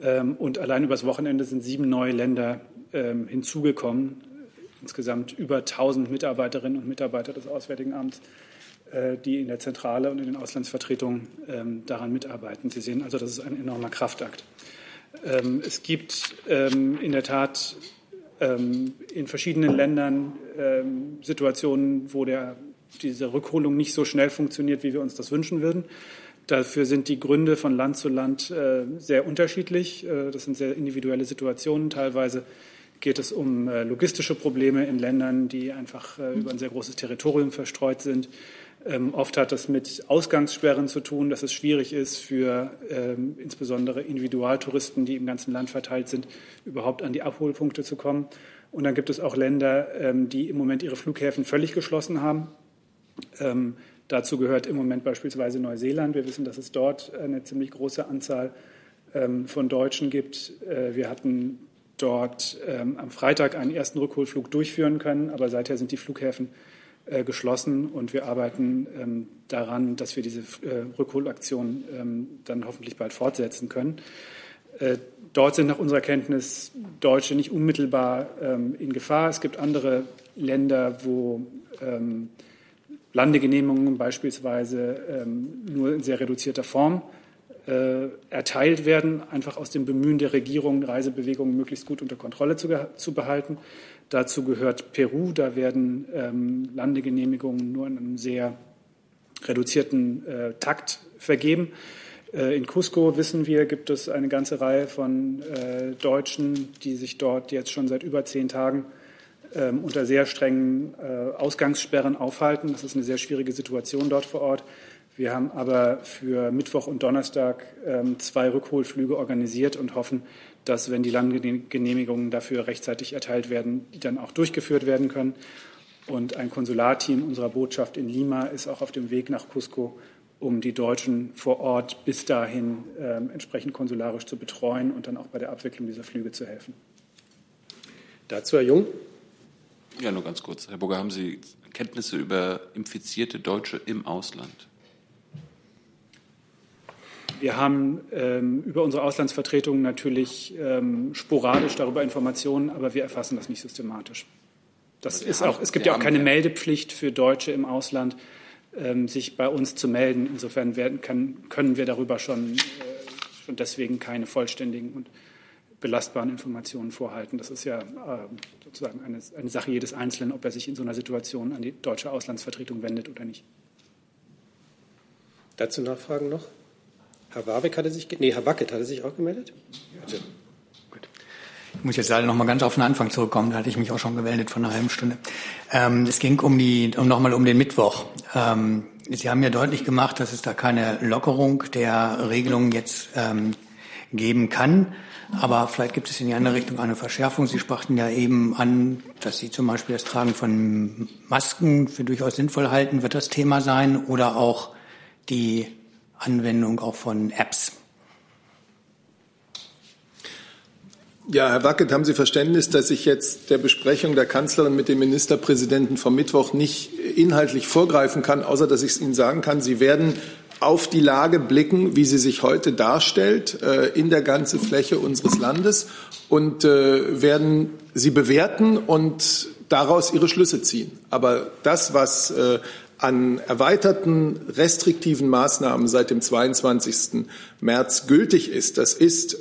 Ähm, und allein übers Wochenende sind sieben neue Länder ähm, hinzugekommen. Insgesamt über 1000 Mitarbeiterinnen und Mitarbeiter des Auswärtigen Amts, äh, die in der Zentrale und in den Auslandsvertretungen ähm, daran mitarbeiten. Sie sehen also, das ist ein enormer Kraftakt. Ähm, es gibt in der Tat in verschiedenen Ländern ähm, Situationen, wo der, diese Rückholung nicht so schnell funktioniert, wie wir uns das wünschen würden. Dafür sind die Gründe von Land zu Land äh, sehr unterschiedlich. Äh, das sind sehr individuelle Situationen. Teilweise geht es um äh, logistische Probleme in Ländern, die einfach über ein sehr großes Territorium verstreut sind. Ähm, oft hat das mit Ausgangssperren zu tun, dass es schwierig ist für ähm, insbesondere Individualtouristen, die im ganzen Land verteilt sind, überhaupt an die Abholpunkte zu kommen. Und dann gibt es auch Länder, ähm, die im Moment ihre Flughäfen völlig geschlossen haben. Ähm, dazu gehört im Moment beispielsweise Neuseeland. Wir wissen, dass es dort eine ziemlich große Anzahl ähm, von Deutschen gibt. Äh, wir hatten dort ähm, am Freitag einen ersten Rückholflug durchführen können, aber seither sind die Flughäfen äh, geschlossen und wir arbeiten ähm, daran, dass wir diese äh, Rückholaktion ähm, dann hoffentlich bald fortsetzen können. Äh, dort sind nach unserer Kenntnis Deutsche nicht unmittelbar ähm, in Gefahr. Es gibt andere Länder, wo Landegenehmigungen beispielsweise nur in sehr reduzierter Form äh, erteilt werden, einfach aus dem Bemühen der Regierung, Reisebewegungen möglichst gut unter Kontrolle zu, zu behalten. Dazu gehört Peru. Da werden ähm, Landegenehmigungen nur in einem sehr reduzierten äh, Takt vergeben. Äh, in Cusco wissen wir, gibt es eine ganze Reihe von äh, Deutschen, die sich dort jetzt schon seit über zehn Tagen ähm, unter sehr strengen äh, Ausgangssperren aufhalten. Das ist eine sehr schwierige Situation dort vor Ort. Wir haben aber für Mittwoch und Donnerstag ähm, zwei Rückholflüge organisiert und hoffen, dass, wenn die Landgenehmigungen dafür rechtzeitig erteilt werden, die dann auch durchgeführt werden können. Und ein Konsularteam unserer Botschaft in Lima ist auch auf dem Weg nach Cusco, um die Deutschen vor Ort bis dahin äh, entsprechend konsularisch zu betreuen und dann auch bei der Abwicklung dieser Flüge zu helfen. Dazu Herr Jung. Ja, nur ganz kurz. Herr Burger, haben Sie Kenntnisse über infizierte Deutsche im Ausland? Wir haben ähm, über unsere Auslandsvertretungen natürlich ähm, sporadisch darüber Informationen, aber wir erfassen das nicht systematisch. Das ist auch, es gibt ja auch keine Meldepflicht für Deutsche im Ausland, ähm, sich bei uns zu melden. Insofern werden, kann, können wir darüber schon, äh, schon deswegen keine vollständigen und belastbaren Informationen vorhalten. Das ist ja äh, sozusagen eine, eine Sache jedes Einzelnen, ob er sich in so einer Situation an die deutsche Auslandsvertretung wendet oder nicht. Dazu Nachfragen noch? Herr Warwick hatte sich, nee, Herr Wackett hatte sich auch gemeldet? Bitte. Ich muss jetzt leider noch mal ganz auf den Anfang zurückkommen. Da hatte ich mich auch schon gemeldet von einer halben Stunde. Ähm, es ging um die, um noch mal um den Mittwoch. Ähm, Sie haben ja deutlich gemacht, dass es da keine Lockerung der Regelungen jetzt ähm, geben kann. Aber vielleicht gibt es in die andere Richtung eine Verschärfung. Sie sprachen ja eben an, dass Sie zum Beispiel das Tragen von Masken für durchaus sinnvoll halten. Wird das Thema sein oder auch die Anwendung auch von Apps. Ja, Herr Wackett, haben Sie Verständnis, dass ich jetzt der Besprechung der Kanzlerin mit dem Ministerpräsidenten vom Mittwoch nicht inhaltlich vorgreifen kann, außer dass ich es Ihnen sagen kann, Sie werden auf die Lage blicken, wie sie sich heute darstellt, äh, in der ganzen Fläche unseres Landes und äh, werden sie bewerten und daraus ihre Schlüsse ziehen. Aber das, was äh, an erweiterten restriktiven Maßnahmen seit dem 22. März gültig ist, das ist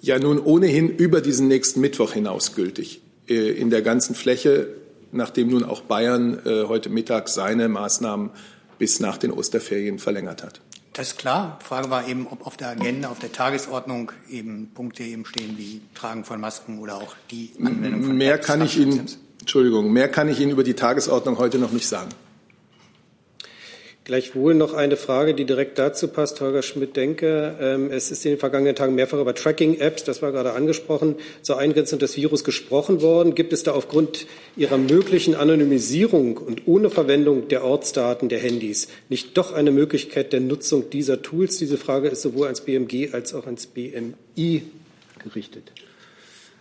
ja nun ohnehin über diesen nächsten Mittwoch hinaus gültig in der ganzen Fläche, nachdem nun auch Bayern heute Mittag seine Maßnahmen bis nach den Osterferien verlängert hat. Das ist klar. Die Frage war eben, ob auf der Agenda, auf der Tagesordnung eben Punkte eben stehen wie Tragen von Masken oder auch die Anwendung von Mehr kann ich Ihnen, Entschuldigung, mehr kann ich Ihnen über die Tagesordnung heute noch nicht sagen. Gleichwohl noch eine Frage, die direkt dazu passt, Holger Schmidt-Denke. Ähm, es ist in den vergangenen Tagen mehrfach über Tracking-Apps, das war gerade angesprochen, zur Eingrenzung des Virus gesprochen worden. Gibt es da aufgrund Ihrer möglichen Anonymisierung und ohne Verwendung der Ortsdaten der Handys nicht doch eine Möglichkeit der Nutzung dieser Tools? Diese Frage ist sowohl ans BMG als auch ans BMI gerichtet.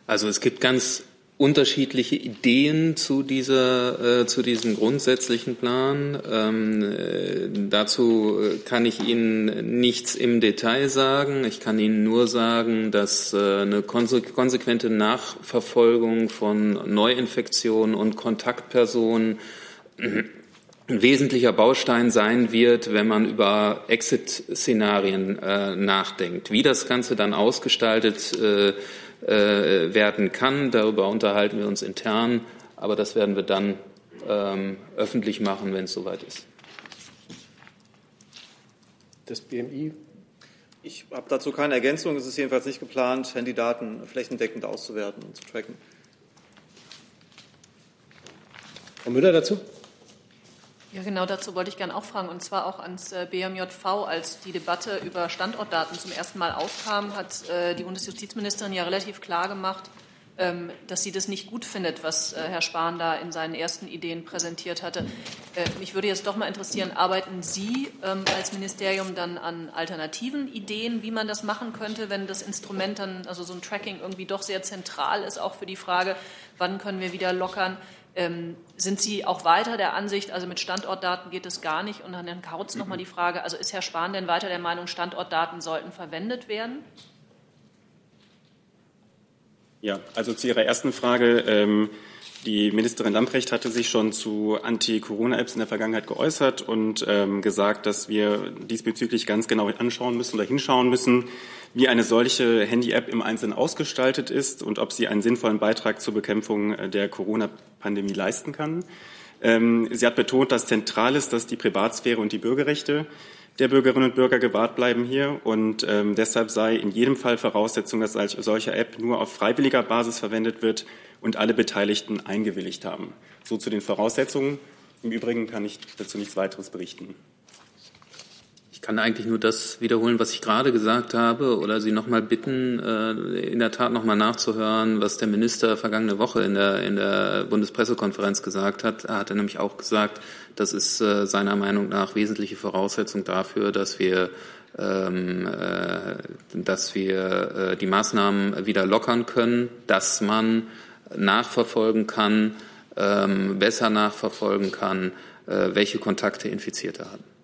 Also es gibt ganz unterschiedliche Ideen zu dieser, äh, zu diesem grundsätzlichen Plan. Ähm, äh, dazu kann ich Ihnen nichts im Detail sagen. Ich kann Ihnen nur sagen, dass äh, eine konsequente Nachverfolgung von Neuinfektionen und Kontaktpersonen ein wesentlicher Baustein sein wird, wenn man über Exit-Szenarien äh, nachdenkt. Wie das Ganze dann ausgestaltet äh, äh, werden kann. Darüber unterhalten wir uns intern, aber das werden wir dann ähm, öffentlich machen, wenn es soweit ist. Das BMI? Ich habe dazu keine Ergänzung. Es ist jedenfalls nicht geplant, Handydaten flächendeckend auszuwerten und zu tracken. Frau Müller dazu? Ja, genau dazu wollte ich gerne auch fragen, und zwar auch ans äh, BMJV. Als die Debatte über Standortdaten zum ersten Mal aufkam, hat äh, die Bundesjustizministerin ja relativ klar gemacht, ähm, dass sie das nicht gut findet, was äh, Herr Spahn da in seinen ersten Ideen präsentiert hatte. Mich würde jetzt doch mal interessieren, arbeiten Sie ähm, als Ministerium dann an alternativen Ideen, wie man das machen könnte, wenn das Instrument dann, also so ein Tracking irgendwie doch sehr zentral ist, auch für die Frage, wann können wir wieder lockern? Ähm, sind Sie auch weiter der Ansicht, also mit Standortdaten geht es gar nicht? Und an Herrn Kautz mhm. nochmal die Frage, also ist Herr Spahn denn weiter der Meinung, Standortdaten sollten verwendet werden? Ja, also zu Ihrer ersten Frage. Ähm, die Ministerin Lamprecht hatte sich schon zu Anti-Corona-Apps in der Vergangenheit geäußert und ähm, gesagt, dass wir diesbezüglich ganz genau anschauen müssen oder hinschauen müssen, wie eine solche Handy-App im Einzelnen ausgestaltet ist und ob sie einen sinnvollen Beitrag zur Bekämpfung äh, der Corona-Pandemie leisten kann. Ähm, sie hat betont, dass zentral ist, dass die Privatsphäre und die Bürgerrechte der Bürgerinnen und Bürger gewahrt bleiben hier und ähm, deshalb sei in jedem Fall Voraussetzung, dass solche App nur auf freiwilliger Basis verwendet wird und alle Beteiligten eingewilligt haben. So zu den Voraussetzungen. Im Übrigen kann ich dazu nichts weiteres berichten. Ich kann eigentlich nur das wiederholen, was ich gerade gesagt habe, oder Sie noch mal bitten, äh, in der Tat noch mal nachzuhören, was der Minister vergangene Woche in der, in der Bundespressekonferenz gesagt hat. Er hatte nämlich auch gesagt, das ist äh, seiner Meinung nach wesentliche Voraussetzung dafür, dass wir ähm, äh, dass wir die Maßnahmen wieder lockern können, dass man nachverfolgen kann, ähm, besser nachverfolgen kann, welche Kontakte Infizierte haben.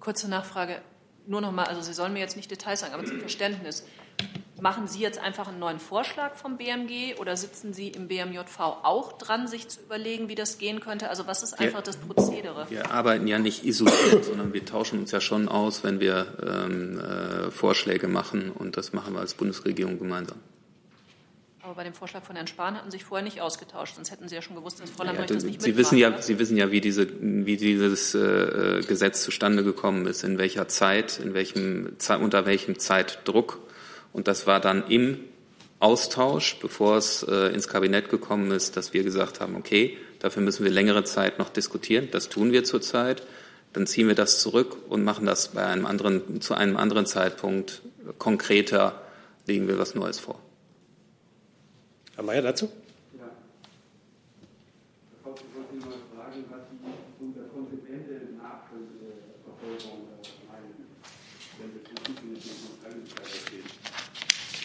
Kurze Nachfrage. Nur noch mal, also Sie sollen mir jetzt nicht Details sagen, aber zum Verständnis. Machen Sie jetzt einfach einen neuen Vorschlag vom BMG oder sitzen Sie im BMJV auch dran, sich zu überlegen, wie das gehen könnte? Also was ist einfach wir, das Prozedere? Wir arbeiten ja nicht isoliert, sondern wir tauschen uns ja schon aus, wenn wir ähm, äh, Vorschläge machen und das machen wir als Bundesregierung gemeinsam. Aber bei dem Vorschlag von Herrn Spahn hatten Sie sich vorher nicht ausgetauscht, sonst hätten Sie ja schon gewusst, dass Frau Lambrecht ja, das nicht Sie wissen ja, Sie wissen ja, wie, diese, wie dieses äh, Gesetz zustande gekommen ist, in welcher Zeit, in welchem, unter welchem Zeitdruck. Und das war dann im Austausch, bevor es äh, ins Kabinett gekommen ist, dass wir gesagt haben, okay, dafür müssen wir längere Zeit noch diskutieren. Das tun wir zurzeit. Dann ziehen wir das zurück und machen das bei einem anderen, zu einem anderen Zeitpunkt konkreter, legen wir was Neues vor. Herr Mayer dazu?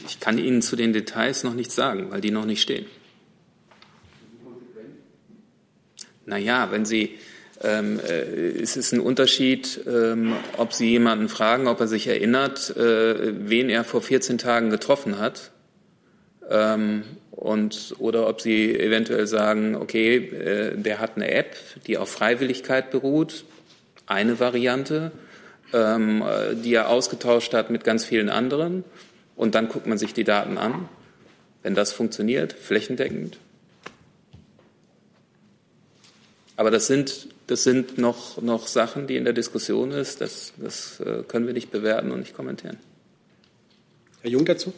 Ich kann Ihnen zu den Details noch nichts sagen, weil die noch nicht stehen. Naja, wenn Sie Ähm, äh, es ist ein Unterschied, ähm, ob Sie jemanden fragen, ob er sich erinnert, äh, wen er vor 14 Tagen getroffen hat. Ähm, und, oder ob Sie eventuell sagen, okay, äh, der hat eine App, die auf Freiwilligkeit beruht, eine Variante, ähm, die er ausgetauscht hat mit ganz vielen anderen. Und dann guckt man sich die Daten an. Wenn das funktioniert, flächendeckend. Aber das sind das sind noch, noch Sachen, die in der Diskussion ist. Das, das äh, können wir nicht bewerten und nicht kommentieren. Herr Jung dazu?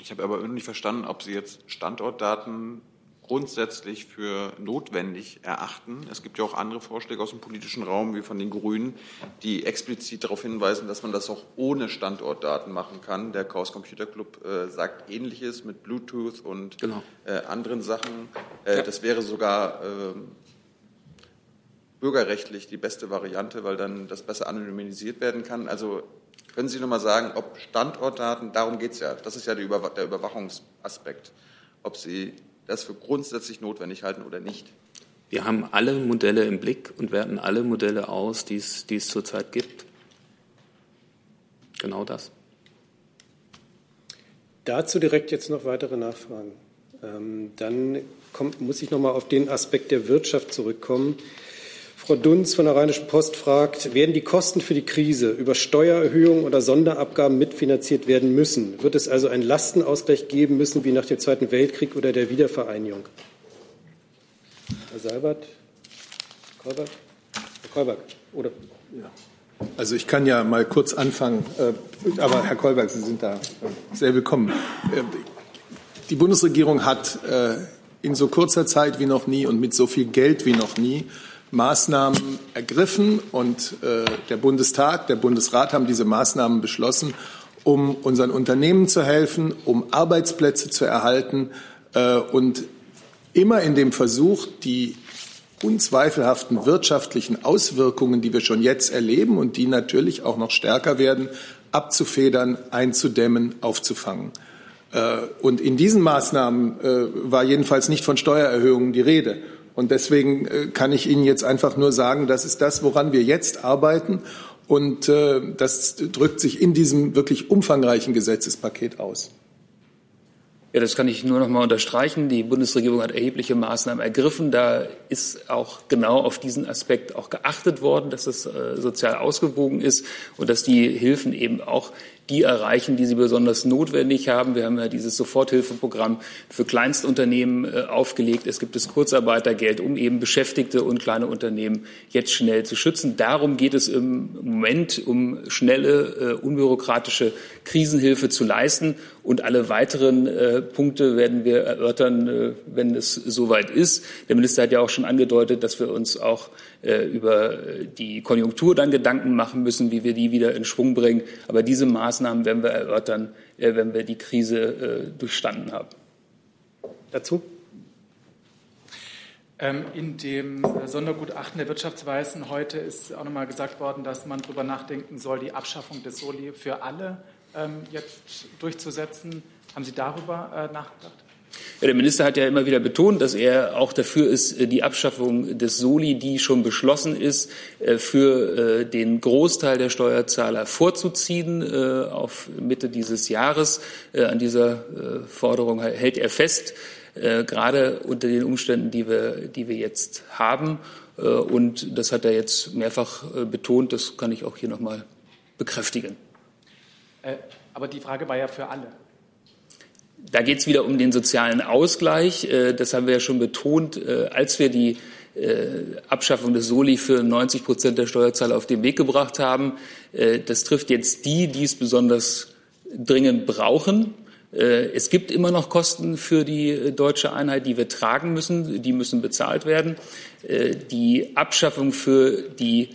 Ich habe aber irgendwie nicht verstanden, ob Sie jetzt Standortdaten grundsätzlich für notwendig erachten. Es gibt ja auch andere Vorschläge aus dem politischen Raum, wie von den Grünen, die explizit darauf hinweisen, dass man das auch ohne Standortdaten machen kann. Der Chaos Computer Club äh, sagt Ähnliches mit Bluetooth und genau. äh, anderen Sachen. Äh, ja. Das wäre sogar ähm, bürgerrechtlich die beste Variante, weil dann das besser anonymisiert werden kann. Also können Sie noch mal sagen, ob Standortdaten, darum geht es ja, das ist ja der, Über der Überwachungsaspekt, ob Sie das für grundsätzlich notwendig halten oder nicht? Wir haben alle Modelle im Blick und werten alle Modelle aus, die es, die es zurzeit gibt. Genau das. Dazu direkt jetzt noch weitere Nachfragen. Ähm, dann kommt, muss ich noch mal auf den Aspekt der Wirtschaft zurückkommen. Frau Dunz von der Rheinischen Post fragt, werden die Kosten für die Krise über Steuererhöhungen oder Sonderabgaben mitfinanziert werden müssen? Wird es also einen Lastenausgleich geben müssen wie nach dem Zweiten Weltkrieg oder der Wiedervereinigung? Herr Seibert? Kolberg? Herr Kolberg, oder? Ja. Also ich kann ja mal kurz anfangen, äh, aber Herr Kolberg, Sie sind da sehr willkommen. Äh, die Bundesregierung hat äh, in so kurzer Zeit wie noch nie und mit so viel Geld wie noch nie Maßnahmen ergriffen und äh, der Bundestag, der Bundesrat haben diese Maßnahmen beschlossen, um unseren Unternehmen zu helfen, um Arbeitsplätze zu erhalten äh, und immer in dem Versuch, die unzweifelhaften wirtschaftlichen Auswirkungen, die wir schon jetzt erleben und die natürlich auch noch stärker werden, abzufedern, einzudämmen, aufzufangen. Äh, und in diesen Maßnahmen äh, war jedenfalls nicht von Steuererhöhungen die Rede. Und deswegen äh, kann ich Ihnen jetzt einfach nur sagen, das ist das, woran wir jetzt arbeiten. Und äh, das drückt sich in diesem wirklich umfangreichen Gesetzespaket aus. Ja, das kann ich nur noch mal unterstreichen. Die Bundesregierung hat erhebliche Maßnahmen ergriffen. Da ist auch genau auf diesen Aspekt auch geachtet worden, dass es äh, sozial ausgewogen ist und dass die Hilfen eben auch die erreichen, die sie besonders notwendig haben. Wir haben ja dieses Soforthilfeprogramm für Kleinstunternehmen äh, aufgelegt. Es gibt das Kurzarbeitergeld, um eben Beschäftigte und kleine Unternehmen jetzt schnell zu schützen. Darum geht es im Moment, um schnelle, äh, unbürokratische Krisenhilfe zu leisten. Und alle weiteren äh, Punkte werden wir erörtern, wenn es soweit ist. Der Minister hat ja auch schon angedeutet, dass wir uns auch über die Konjunktur dann Gedanken machen müssen, wie wir die wieder in Schwung bringen. Aber diese Maßnahmen werden wir erörtern, äh, wenn wir die Krise äh, durchstanden haben. Dazu? Ähm, in dem Sondergutachten der Wirtschaftsweisen heute ist auch nochmal gesagt worden, dass man darüber nachdenken soll, die Abschaffung des Soli für alle jetzt durchzusetzen. Haben Sie darüber äh, nachgedacht? Ja, der Minister hat ja immer wieder betont, dass er auch dafür ist, äh, die Abschaffung des Soli, die schon beschlossen ist, äh, für den Großteil der Steuerzahler vorzuziehen auf Mitte dieses Jahres. An dieser Forderung hält er fest, gerade unter den Umständen, die wir, die wir jetzt haben. Und das hat er jetzt mehrfach betont. Das kann ich auch hier noch mal bekräftigen. Aber die Frage war ja für alle. Da geht es wieder um den sozialen Ausgleich. Äh, das haben wir ja schon betont, äh, als wir die äh, Abschaffung des Soli für 90 Prozent der Steuerzahler auf den Weg gebracht haben. Das trifft jetzt die, die es besonders dringend brauchen. Es gibt immer noch Kosten für die deutsche Einheit, die wir tragen müssen. Die müssen bezahlt werden. Die Abschaffung für, die,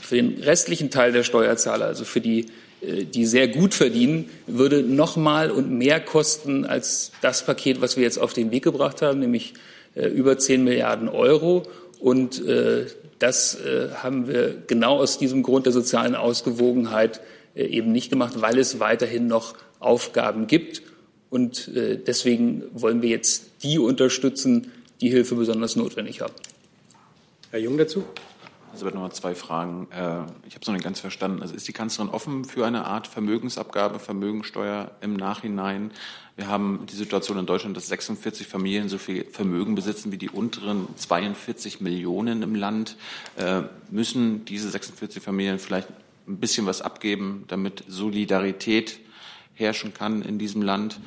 für den restlichen Teil der Steuerzahler, also für die äh, die sehr gut verdienen, würde noch mal und mehr kosten als das Paket, was wir jetzt auf den Weg gebracht haben, nämlich äh, über 10 Milliarden Euro. Und äh, das haben wir genau aus diesem Grund der sozialen Ausgewogenheit eben nicht gemacht, weil es weiterhin noch Aufgaben gibt. Und deswegen wollen wir jetzt die unterstützen, die Hilfe besonders notwendig haben. Herr Jung dazu. Also noch mal zwei Fragen. Äh, ich habe es noch nicht ganz verstanden. Also ist die Kanzlerin offen für eine Art Vermögensabgabe, Vermögensteuer im Nachhinein? Wir haben die Situation in Deutschland, dass 46 Familien so viel Vermögen besitzen wie die unteren 42 Millionen im Land. Äh, müssen diese 46 Familien vielleicht ein bisschen was abgeben, damit Solidarität herrschen kann in diesem Land?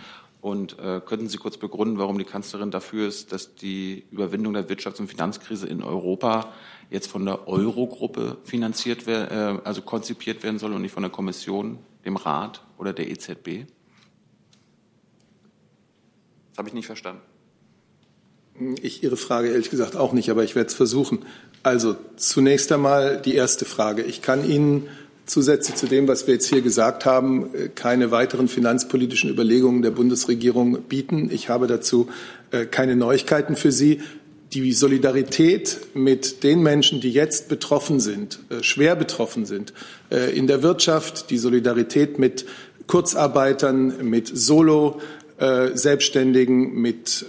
Und äh, könnten Sie kurz begründen, warum die Kanzlerin dafür ist, dass die Überwindung der Wirtschafts- und Finanzkrise in Europa jetzt von der Eurogruppe finanziert äh, also konzipiert werden soll und nicht von der Kommission, dem Rat oder der EZB? Das habe ich nicht verstanden. Ich Ihre Frage ehrlich gesagt auch nicht, aber ich werde es versuchen. Also zunächst einmal die erste Frage. Ich kann Ihnen zusätzlich zu dem, was wir jetzt hier gesagt haben, äh, keine weiteren finanzpolitischen Überlegungen der Bundesregierung bieten. Ich habe dazu äh, keine Neuigkeiten für Sie. Die Solidarität mit den Menschen, die jetzt betroffen sind, äh, schwer betroffen sind, in der Wirtschaft, die Solidarität mit Kurzarbeitern, mit Solo, Selbstständigen, mit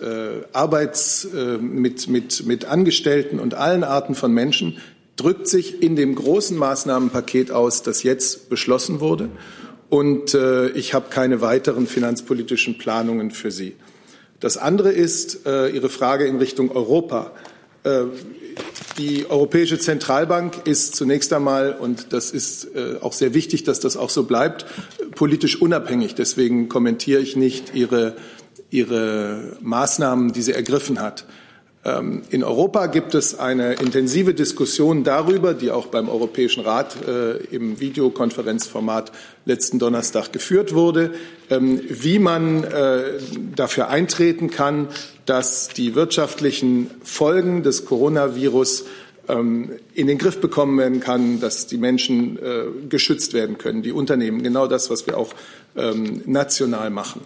Arbeits, mit, mit, mit Angestellten und allen Arten von Menschen, drückt sich in dem großen Maßnahmenpaket aus, das jetzt beschlossen wurde. Und äh, ich habe keine weiteren finanzpolitischen Planungen für Sie. Das andere ist äh, Ihre Frage in Richtung Europa. Äh, die Europäische Zentralbank ist zunächst einmal, und das ist äh, auch sehr wichtig, dass das auch so bleibt, politisch unabhängig. Deswegen kommentiere ich nicht Ihre, Ihre Maßnahmen, die sie ergriffen hat. Ähm, in Europa gibt es eine intensive Diskussion darüber, die auch beim Europäischen Rat äh, im Videokonferenzformat letzten Donnerstag geführt wurde, ähm, wie man äh, dafür eintreten kann, dass die wirtschaftlichen Folgen des Coronavirus ähm, in den Griff bekommen werden kann, dass die Menschen äh, geschützt werden können, die Unternehmen, genau das, was wir auch national machen.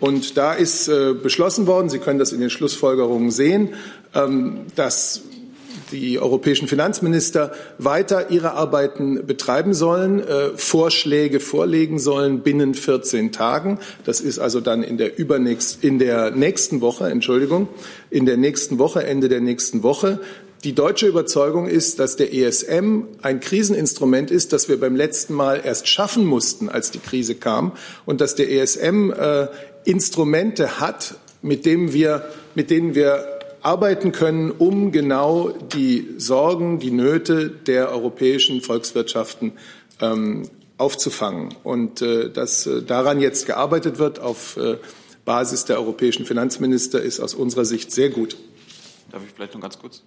Und da ist äh, beschlossen worden, Sie können das in den Schlussfolgerungen sehen, ähm, dass die europäischen Finanzminister weiter ihre Arbeiten betreiben sollen, äh, Vorschläge vorlegen sollen binnen 14 Tagen. Das ist also dann in der übernächst, in der nächsten Woche, Entschuldigung, in der nächsten Woche, Ende der nächsten Woche. Die deutsche Überzeugung ist, dass der ESM ein Kriseninstrument ist, das wir beim letzten Mal erst schaffen mussten, als die Krise kam, und dass der ESM äh, Instrumente hat, mit, dem wir, mit denen wir arbeiten können, um genau die Sorgen, die Nöte der europäischen Volkswirtschaften ähm, aufzufangen. Und äh, dass äh, daran jetzt gearbeitet wird auf äh, Basis der europäischen Finanzminister, ist aus unserer Sicht sehr gut. Darf ich vielleicht noch ganz kurz?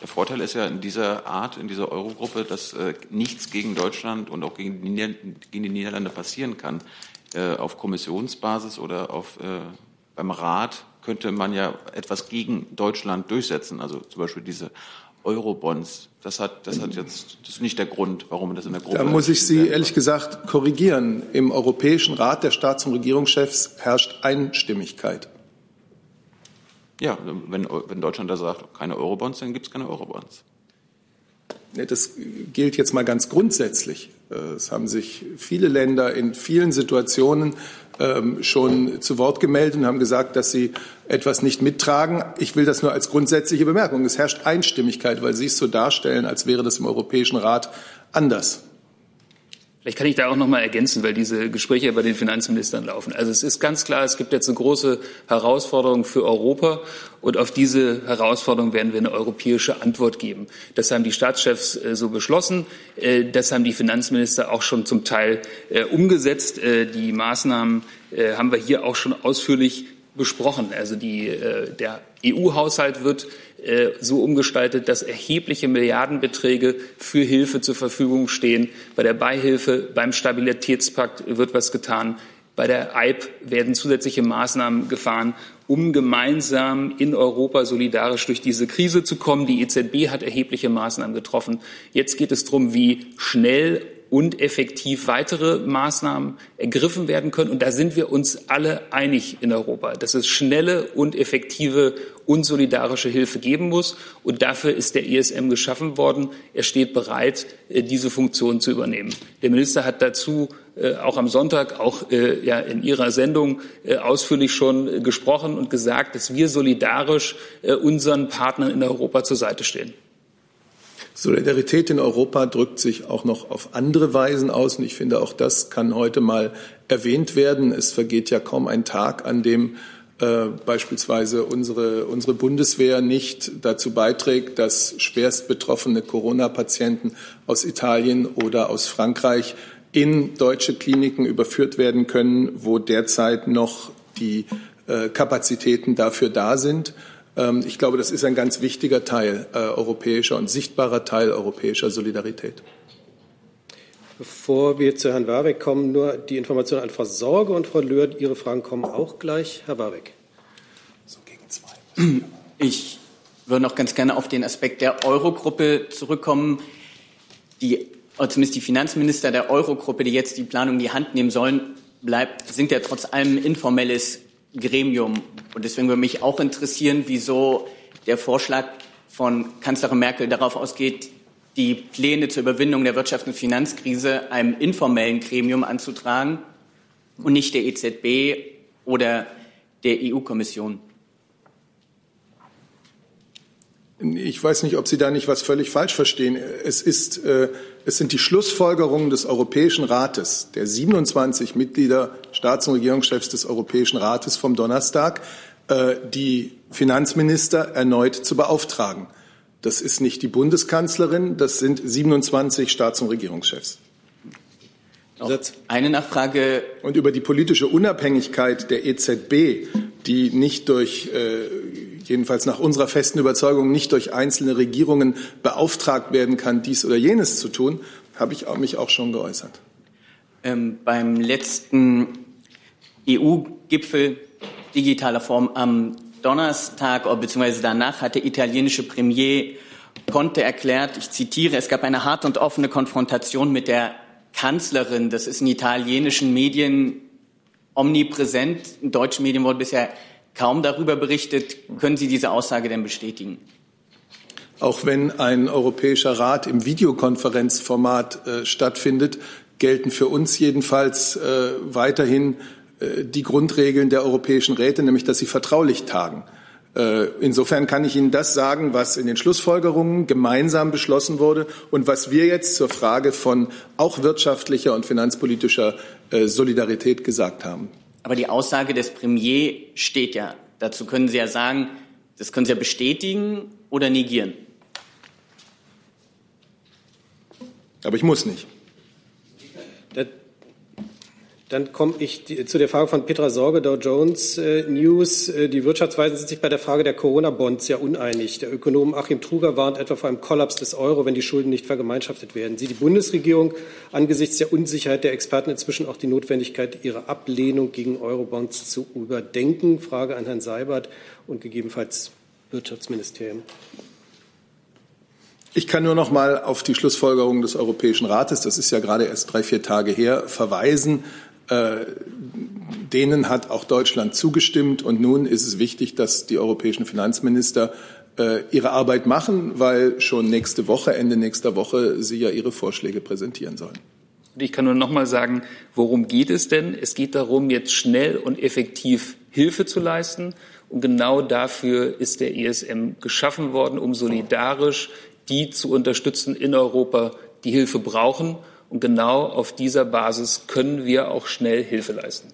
Der Vorteil ist ja in dieser Art, in dieser Eurogruppe, dass äh, nichts gegen Deutschland und auch gegen die, gegen die Niederlande passieren kann. Äh, auf Kommissionsbasis oder auf, äh, beim Rat könnte man ja etwas gegen Deutschland durchsetzen, also zum Beispiel diese Eurobonds. Das hat, das hat jetzt, das ist nicht der Grund, warum man das in der Gruppe. Da muss ich Sie ehrlich gesagt korrigieren. Im Europäischen Rat der Staats- und Regierungschefs herrscht Einstimmigkeit. Ja, wenn, wenn Deutschland da sagt, keine Eurobonds, dann gibt es keine Eurobonds. Das gilt jetzt mal ganz grundsätzlich. Es haben sich viele Länder in vielen Situationen ähm, schon zu Wort gemeldet und haben gesagt, dass sie etwas nicht mittragen. Ich will das nur als grundsätzliche Bemerkung. Es herrscht Einstimmigkeit, weil Sie es so darstellen, als wäre das im Europäischen Rat anders. Vielleicht kann ich da auch noch mal ergänzen, weil diese Gespräche bei den Finanzministern laufen. Also es ist ganz klar, es gibt jetzt eine große Herausforderung für Europa und auf diese Herausforderung werden wir eine europäische Antwort geben. Das haben die Staatschefs äh, so beschlossen. Äh, das haben die Finanzminister auch schon zum Teil äh, umgesetzt. Die Maßnahmen haben wir hier auch schon ausführlich besprochen. Also die, der EU-Haushalt wird äh, so umgestaltet, dass erhebliche Milliardenbeträge für Hilfe zur Verfügung stehen. Bei der Beihilfe, beim Stabilitätspakt wird was getan. Bei der EIB werden zusätzliche Maßnahmen gefahren, um gemeinsam in Europa solidarisch durch diese Krise zu kommen. Die EZB hat erhebliche Maßnahmen getroffen. Jetzt geht es darum, wie schnell und effektiv weitere Maßnahmen ergriffen werden können. Und da sind wir uns alle einig in Europa, dass es schnelle und effektive und solidarische Hilfe geben muss. Und dafür ist der ESM geschaffen worden. Er steht bereit, äh, diese Funktion zu übernehmen. Der Minister hat dazu äh, auch am Sonntag, auch äh, ja, in Ihrer Sendung ausführlich schon gesprochen und gesagt, dass wir solidarisch unseren Partnern in Europa zur Seite stehen. Solidarität in Europa drückt sich auch noch auf andere Weisen aus. Und ich finde, auch das kann heute mal erwähnt werden. Es vergeht ja kaum ein Tag, an dem äh, beispielsweise unsere, unsere Bundeswehr nicht dazu beiträgt, dass schwerst betroffene Corona-Patienten aus Italien oder aus Frankreich in deutsche Kliniken überführt werden können, wo derzeit noch die äh, Kapazitäten dafür da sind. Ähm, ich glaube, das ist ein ganz wichtiger Teil äh, europäischer und sichtbarer Teil europäischer Solidarität. Bevor wir zu Herrn Warwick kommen, nur die Information an Frau Sorge und Frau Löhr. Ihre Fragen kommen auch gleich. Herr Warwick. So gegen zwei. Ich würde noch ganz gerne auf den Aspekt der Eurogruppe zurückkommen. Die, zumindest die Finanzminister der Eurogruppe, die jetzt die Planung in die Hand nehmen sollen, bleibt, sind ja trotz allem informelles Gremium. Und deswegen würde mich auch interessieren, wieso der Vorschlag von Kanzlerin Merkel darauf ausgeht, die Pläne zur Überwindung der Wirtschafts- und Finanzkrise einem informellen Gremium anzutragen und nicht der EZB oder der EU-Kommission. Ich weiß nicht, ob Sie da nicht was völlig falsch verstehen. Es, ist, äh, es sind die Schlussfolgerungen des Europäischen Rates, der 27 Mitglieder, Staats- und Regierungschefs des Europäischen Rates vom Donnerstag, äh, die Finanzminister erneut zu beauftragen. Das ist nicht die Bundeskanzlerin, das sind 27 Staats- und Regierungschefs. Eine Nachfrage. Und über die politische Unabhängigkeit der EZB, die nicht durch äh, jedenfalls nach unserer festen Überzeugung nicht durch einzelne Regierungen beauftragt werden kann, dies oder jenes zu tun, habe ich mich auch schon geäußert. Ähm, beim letzten EU-Gipfel digitaler Form am Donnerstag bzw. danach hat der italienische Premier Conte erklärt, ich zitiere, es gab eine harte und offene Konfrontation mit der Kanzlerin. Das ist in italienischen Medien omnipräsent. In deutschen Medien wurde bisher kaum darüber berichtet. Können Sie diese Aussage denn bestätigen? Auch wenn ein Europäischer Rat im Videokonferenzformat äh, stattfindet, gelten für uns jedenfalls äh, weiterhin äh, die Grundregeln der europäischen Räte, nämlich dass sie vertraulich tagen. Äh, insofern kann ich Ihnen das sagen, was in den Schlussfolgerungen gemeinsam beschlossen wurde und was wir jetzt zur Frage von auch wirtschaftlicher und finanzpolitischer äh, Solidarität gesagt haben. Aber die Aussage des Premiers steht ja. Dazu können Sie ja sagen, das können Sie ja bestätigen oder negieren. Aber ich muss nicht. Dann komme ich zu der Frage von Petra Sorge, Dow Jones äh, News. Äh, die Wirtschaftsweisen sind sich bei der Frage der Corona-Bonds ja uneinig. Der Ökonom Achim Truger warnt etwa vor einem Kollaps des Euro, wenn die Schulden nicht vergemeinschaftet werden. Sieht die Bundesregierung angesichts der Unsicherheit der Experten inzwischen auch die Notwendigkeit, ihre Ablehnung gegen Eurobonds zu überdenken? Frage an Herrn Seibert und gegebenenfalls Wirtschaftsministerium. Ich kann nur noch mal auf die Schlussfolgerungen des Europäischen Rates, das ist ja gerade erst drei, vier Tage her, verweisen. Äh, denen hat auch Deutschland zugestimmt. Und nun ist es wichtig, dass die europäischen Finanzminister äh, ihre Arbeit machen, weil schon nächste Woche, Ende nächster Woche, sie ja ihre Vorschläge präsentieren sollen. Ich kann nur noch mal sagen, worum geht es denn? Es geht darum, jetzt schnell und effektiv Hilfe zu leisten. Und genau dafür ist der ESM geschaffen worden, um solidarisch die zu unterstützen in Europa, die Hilfe brauchen und genau auf dieser Basis können wir auch schnell Hilfe leisten.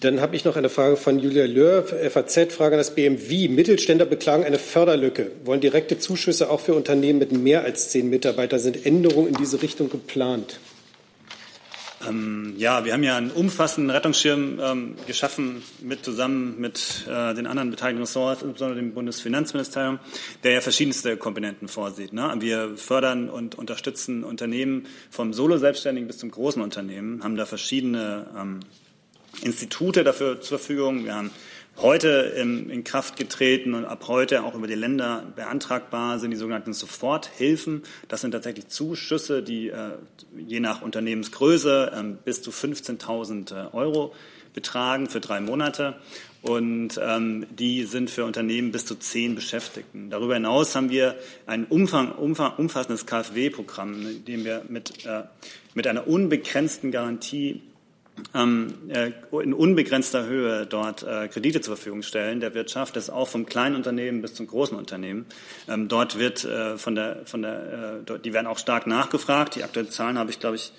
Dann habe ich noch eine Frage von Julia Löhr, FAZ, Frage an das BMW. Mittelständler beklagen eine Förderlücke, wollen direkte Zuschüsse auch für Unternehmen mit mehr als zehn Mitarbeitern. Sind Änderungen in diese Richtung geplant? Ähm, ja, wir haben ja einen umfassenden Rettungsschirm ähm, geschaffen, mit, zusammen mit äh, den anderen beteiligten Ressorts, insbesondere dem Bundesfinanzministerium, der ja verschiedenste Komponenten vorsieht. Ne? Wir fördern und unterstützen Unternehmen vom Solo-Selbstständigen bis zum großen Unternehmen, haben da verschiedene ähm, Institute dafür zur Verfügung. Wir haben heute in, Kraft getreten und ab heute auch über die Länder beantragbar sind die sogenannten Soforthilfen. Das sind tatsächlich Zuschüsse, die äh, je nach Unternehmensgröße äh, bis zu 15.000 äh, Euro betragen für drei Monate. und ähm, die sind für Unternehmen bis zu zehn Beschäftigten. Darüber hinaus haben wir ein Umfang, umfang, umfassendes KfW-Programm, in dem wir mit, äh, mit einer unbegrenzten Garantie ähm, in unbegrenzter Höhe dort äh, Kredite zur Verfügung stellen der Wirtschaft, das auch vom kleinen Unternehmen bis zum großen Unternehmen. Ähm, dort wird äh, von der, von der, äh, die werden auch stark nachgefragt. Die aktuellen Zahlen habe ich, glaube ich,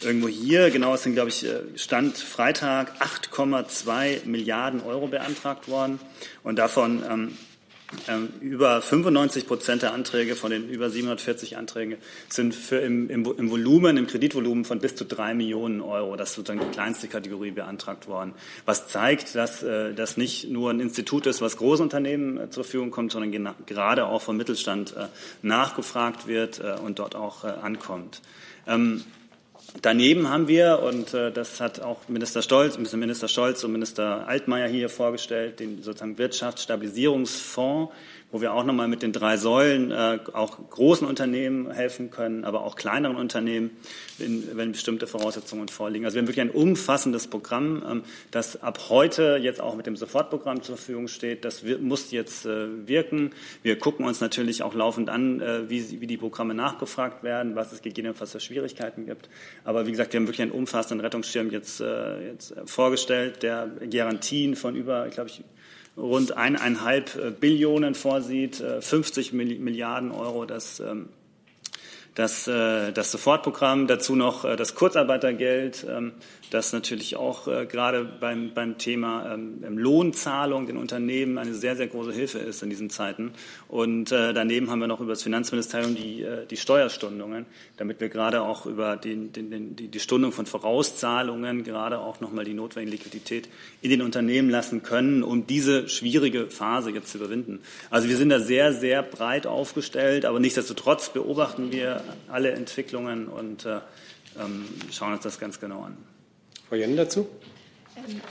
irgendwo hier. Genau, es sind, glaube ich, äh, Stand Freitag 8,2 Milliarden Euro beantragt worden und davon ähm, ähm, über 95 Prozent der Anträge von den über 740 Anträgen sind für im, im, im, Volumen, im Kreditvolumen von bis zu drei Millionen Euro. Das ist sozusagen die kleinste Kategorie beantragt worden. Was zeigt, dass äh, das nicht nur ein Institut ist, was Großunternehmen äh, zur Verfügung kommt, sondern gerade auch vom Mittelstand äh, nachgefragt wird äh, und dort auch äh, ankommt. Ähm, Daneben haben wir, und äh, das hat auch Minister Stolz, Minister Stolz und Minister Altmaier hier vorgestellt, den sozusagen Wirtschaftsstabilisierungsfonds, wo wir auch nochmal mit den drei Säulen äh, auch großen Unternehmen helfen können, aber auch kleineren Unternehmen, in, wenn bestimmte Voraussetzungen vorliegen. Also wir haben wirklich ein umfassendes Programm, ähm, das ab heute jetzt auch mit dem Sofortprogramm zur Verfügung steht. Das wir, muss jetzt äh, wirken. Wir gucken uns natürlich auch laufend an, äh, wie, wie die Programme nachgefragt werden, was es gegebenenfalls für Schwierigkeiten gibt. Aber wie gesagt, wir haben wirklich einen umfassenden Rettungsschirm jetzt, äh, jetzt vorgestellt, der Garantien von über, glaube ich, rund eineinhalb äh, Billionen vorsieht, 50 äh, Milliarden Euro, das ähm, das, äh, das Sofortprogramm, dazu noch das Kurzarbeitergeld, ähm, das natürlich auch äh, gerade beim, beim Thema ähm, Lohnzahlung den Unternehmen eine sehr, sehr große Hilfe ist in diesen Zeiten. Und äh, daneben haben wir noch über das Finanzministerium die, äh, die Steuerstundungen, damit wir gerade auch über den, den, den, die, die Stundung von Vorauszahlungen gerade auch nochmal die notwendige Liquidität in den Unternehmen lassen können, um diese schwierige Phase jetzt zu überwinden. Also wir sind da sehr, sehr breit aufgestellt, aber nichtsdestotrotz beobachten wir alle Entwicklungen und äh, ähm, schauen uns das ganz genau an. Frau Jen dazu? Ähm,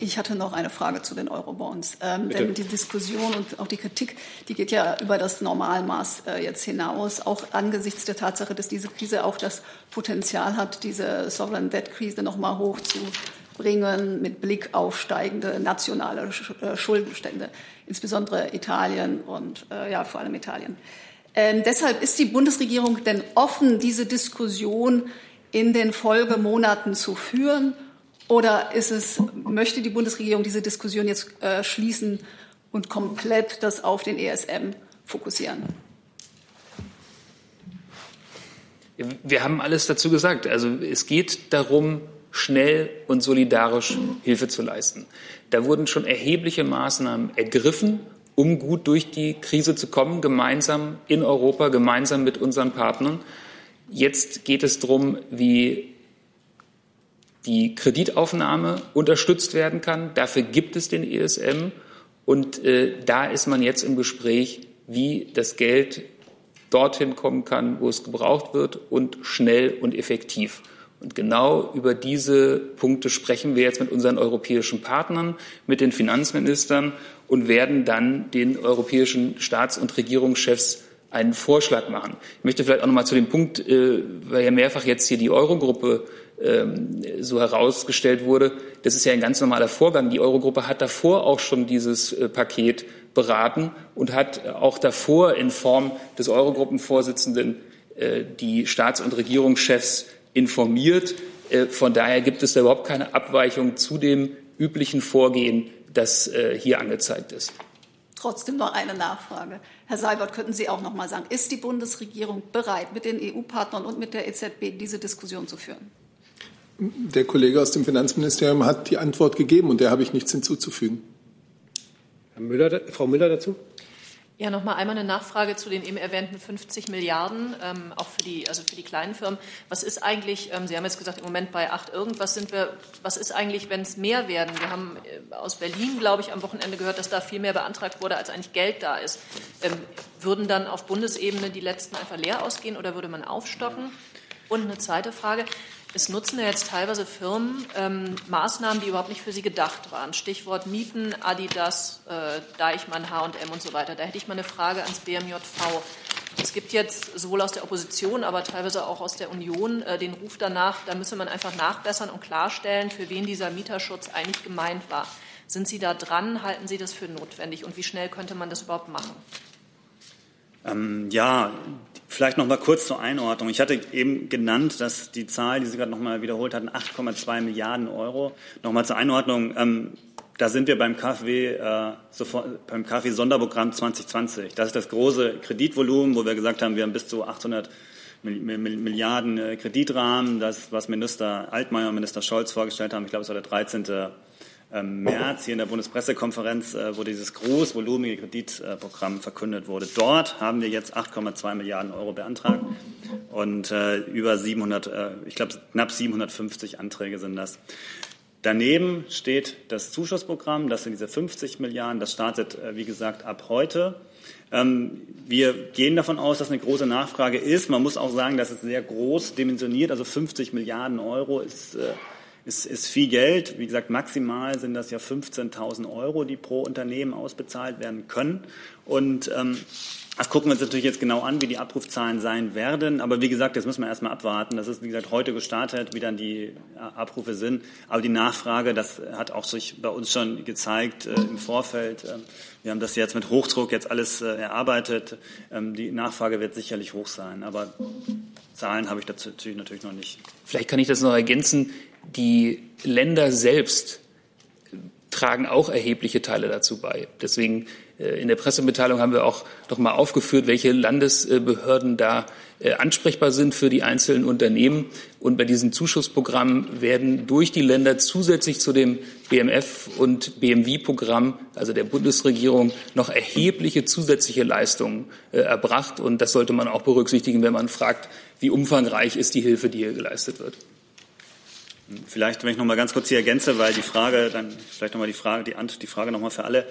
ich hatte noch eine Frage zu den Eurobonds. Ähm, denn die Diskussion und auch die Kritik, die geht ja über das Normalmaß äh, jetzt hinaus, auch angesichts der Tatsache, dass diese Krise auch das Potenzial hat, diese Sovereign Debt Krise noch mal hochzubringen mit Blick auf steigende nationale äh, Schuldenstände, insbesondere Italien und äh, ja vor allem Italien. Ähm, deshalb ist die Bundesregierung denn offen, diese Diskussion in den Folgemonaten zu führen? Oder ist es, möchte die Bundesregierung diese Diskussion jetzt äh, schließen und komplett das auf den ESM fokussieren? Wir haben alles dazu gesagt. Also es geht darum, schnell und solidarisch Hilfe zu leisten. Da wurden schon erhebliche Maßnahmen ergriffen, um gut durch die Krise zu kommen, gemeinsam in Europa, gemeinsam mit unseren Partnern. Jetzt geht es darum, wie die Kreditaufnahme unterstützt werden kann. Dafür gibt es den ESM. Und äh, da ist man jetzt im Gespräch, wie das Geld dorthin kommen kann, wo es gebraucht wird und schnell und effektiv. Und genau über diese Punkte sprechen wir jetzt mit unseren europäischen Partnern, mit den Finanzministern und werden dann den europäischen Staats- und Regierungschefs einen Vorschlag machen. Ich möchte vielleicht auch noch mal zu dem Punkt, äh, weil ja mehrfach jetzt hier die Eurogruppe ähm, so herausgestellt wurde, das ist ja ein ganz normaler Vorgang. Die Eurogruppe hat davor auch schon dieses äh, Paket beraten und hat auch davor in Form des Eurogruppenvorsitzenden äh, die Staats- und Regierungschefs informiert. Von daher gibt es da überhaupt keine Abweichung zu dem üblichen Vorgehen, das hier angezeigt ist. Trotzdem noch eine Nachfrage. Herr Seibert, könnten Sie auch noch mal sagen, ist die Bundesregierung bereit, mit den EU-Partnern und mit der EZB diese Diskussion zu führen? Der Kollege aus dem Finanzministerium hat die Antwort gegeben und der habe ich nichts hinzuzufügen. Herr Müller, Frau Müller dazu? Ja, noch mal einmal eine Nachfrage zu den eben erwähnten 50 Milliarden, ähm, auch für die, also für die kleinen Firmen. Was ist eigentlich, ähm, Sie haben jetzt gesagt, im Moment bei acht irgendwas sind wir, was ist eigentlich, wenn es mehr werden? Wir haben äh, aus Berlin, glaube ich, am Wochenende gehört, dass da viel mehr beantragt wurde, als eigentlich Geld da ist. Ähm, würden dann auf Bundesebene die letzten einfach leer ausgehen oder würde man aufstocken? Und eine zweite Frage. Es nutzen ja jetzt teilweise Firmen ähm, Maßnahmen, die überhaupt nicht für sie gedacht waren. Stichwort Mieten, Adidas, äh, Deichmann, H&M und so weiter. Da hätte ich mal eine Frage ans BMJV. Es gibt jetzt sowohl aus der Opposition, aber teilweise auch aus der Union äh, den Ruf danach, da müsse man einfach nachbessern und klarstellen, für wen dieser Mieterschutz eigentlich gemeint war. Sind Sie da dran? Halten Sie das für notwendig? Und wie schnell könnte man das überhaupt machen? Ähm, ja, vielleicht noch mal kurz zur Einordnung. Ich hatte eben genannt, dass die Zahl, die Sie gerade noch mal wiederholt hatten, 8,2 Milliarden Euro. Noch mal zur Einordnung. Ähm, da sind wir beim KfW, äh, sofort, beim KfW Sonderprogramm 2020. Das ist das große Kreditvolumen, wo wir gesagt haben, wir haben bis zu 800 Milliarden äh, Kreditrahmen. Das, was Minister Altmaier und Minister Scholz vorgestellt haben, ich glaube, es war der 13. Ähm, März hier in der Bundespressekonferenz, äh, wo dieses großvolumige Kreditprogramm verkündet wurde. Dort haben wir jetzt 8,2 Milliarden Euro beantragt und äh, über 700, äh, ich glaube knapp 750 Anträge sind das. Daneben steht das Zuschussprogramm, das sind diese 50 Milliarden, das startet, wie gesagt, ab heute. Ähm, wir gehen davon aus, dass eine große Nachfrage ist. Man muss auch sagen, dass es sehr groß dimensioniert, also 50 Milliarden Euro ist ist, ist viel Geld. Wie gesagt, maximal sind das ja 15.000 Euro, die pro Unternehmen ausbezahlt werden können. Und ähm, das gucken wir uns natürlich jetzt genau an, wie die Abrufzahlen sein werden. Aber wie gesagt, das müssen wir erstmal abwarten. Das ist, wie gesagt, heute gestartet, wie dann die Abrufe sind. Aber die Nachfrage, das hat auch sich bei uns schon gezeigt äh, im Vorfeld. Äh, wir haben das jetzt mit Hochdruck jetzt alles äh, erarbeitet. Ähm, die Nachfrage wird sicherlich hoch sein. Aber Zahlen habe ich dazu natürlich noch nicht. Vielleicht kann ich das noch ergänzen die Länder selbst tragen auch erhebliche Teile dazu bei. Deswegen äh, in der Pressemitteilung haben wir auch noch mal aufgeführt, welche Landesbehörden da äh, ansprechbar sind für die einzelnen Unternehmen. Und bei diesen Zuschussprogrammen werden durch die Länder zusätzlich zu dem BMF und BMW-Programm, also der Bundesregierung, noch erhebliche zusätzliche Leistungen äh, erbracht. Und das sollte man auch berücksichtigen, wenn man fragt, wie umfangreich ist die Hilfe, die hier geleistet wird. Vielleicht, wenn ich noch mal ganz kurz hier ergänze, weil die Frage, dann vielleicht noch mal die Frage, die, die Frage noch mal für alle,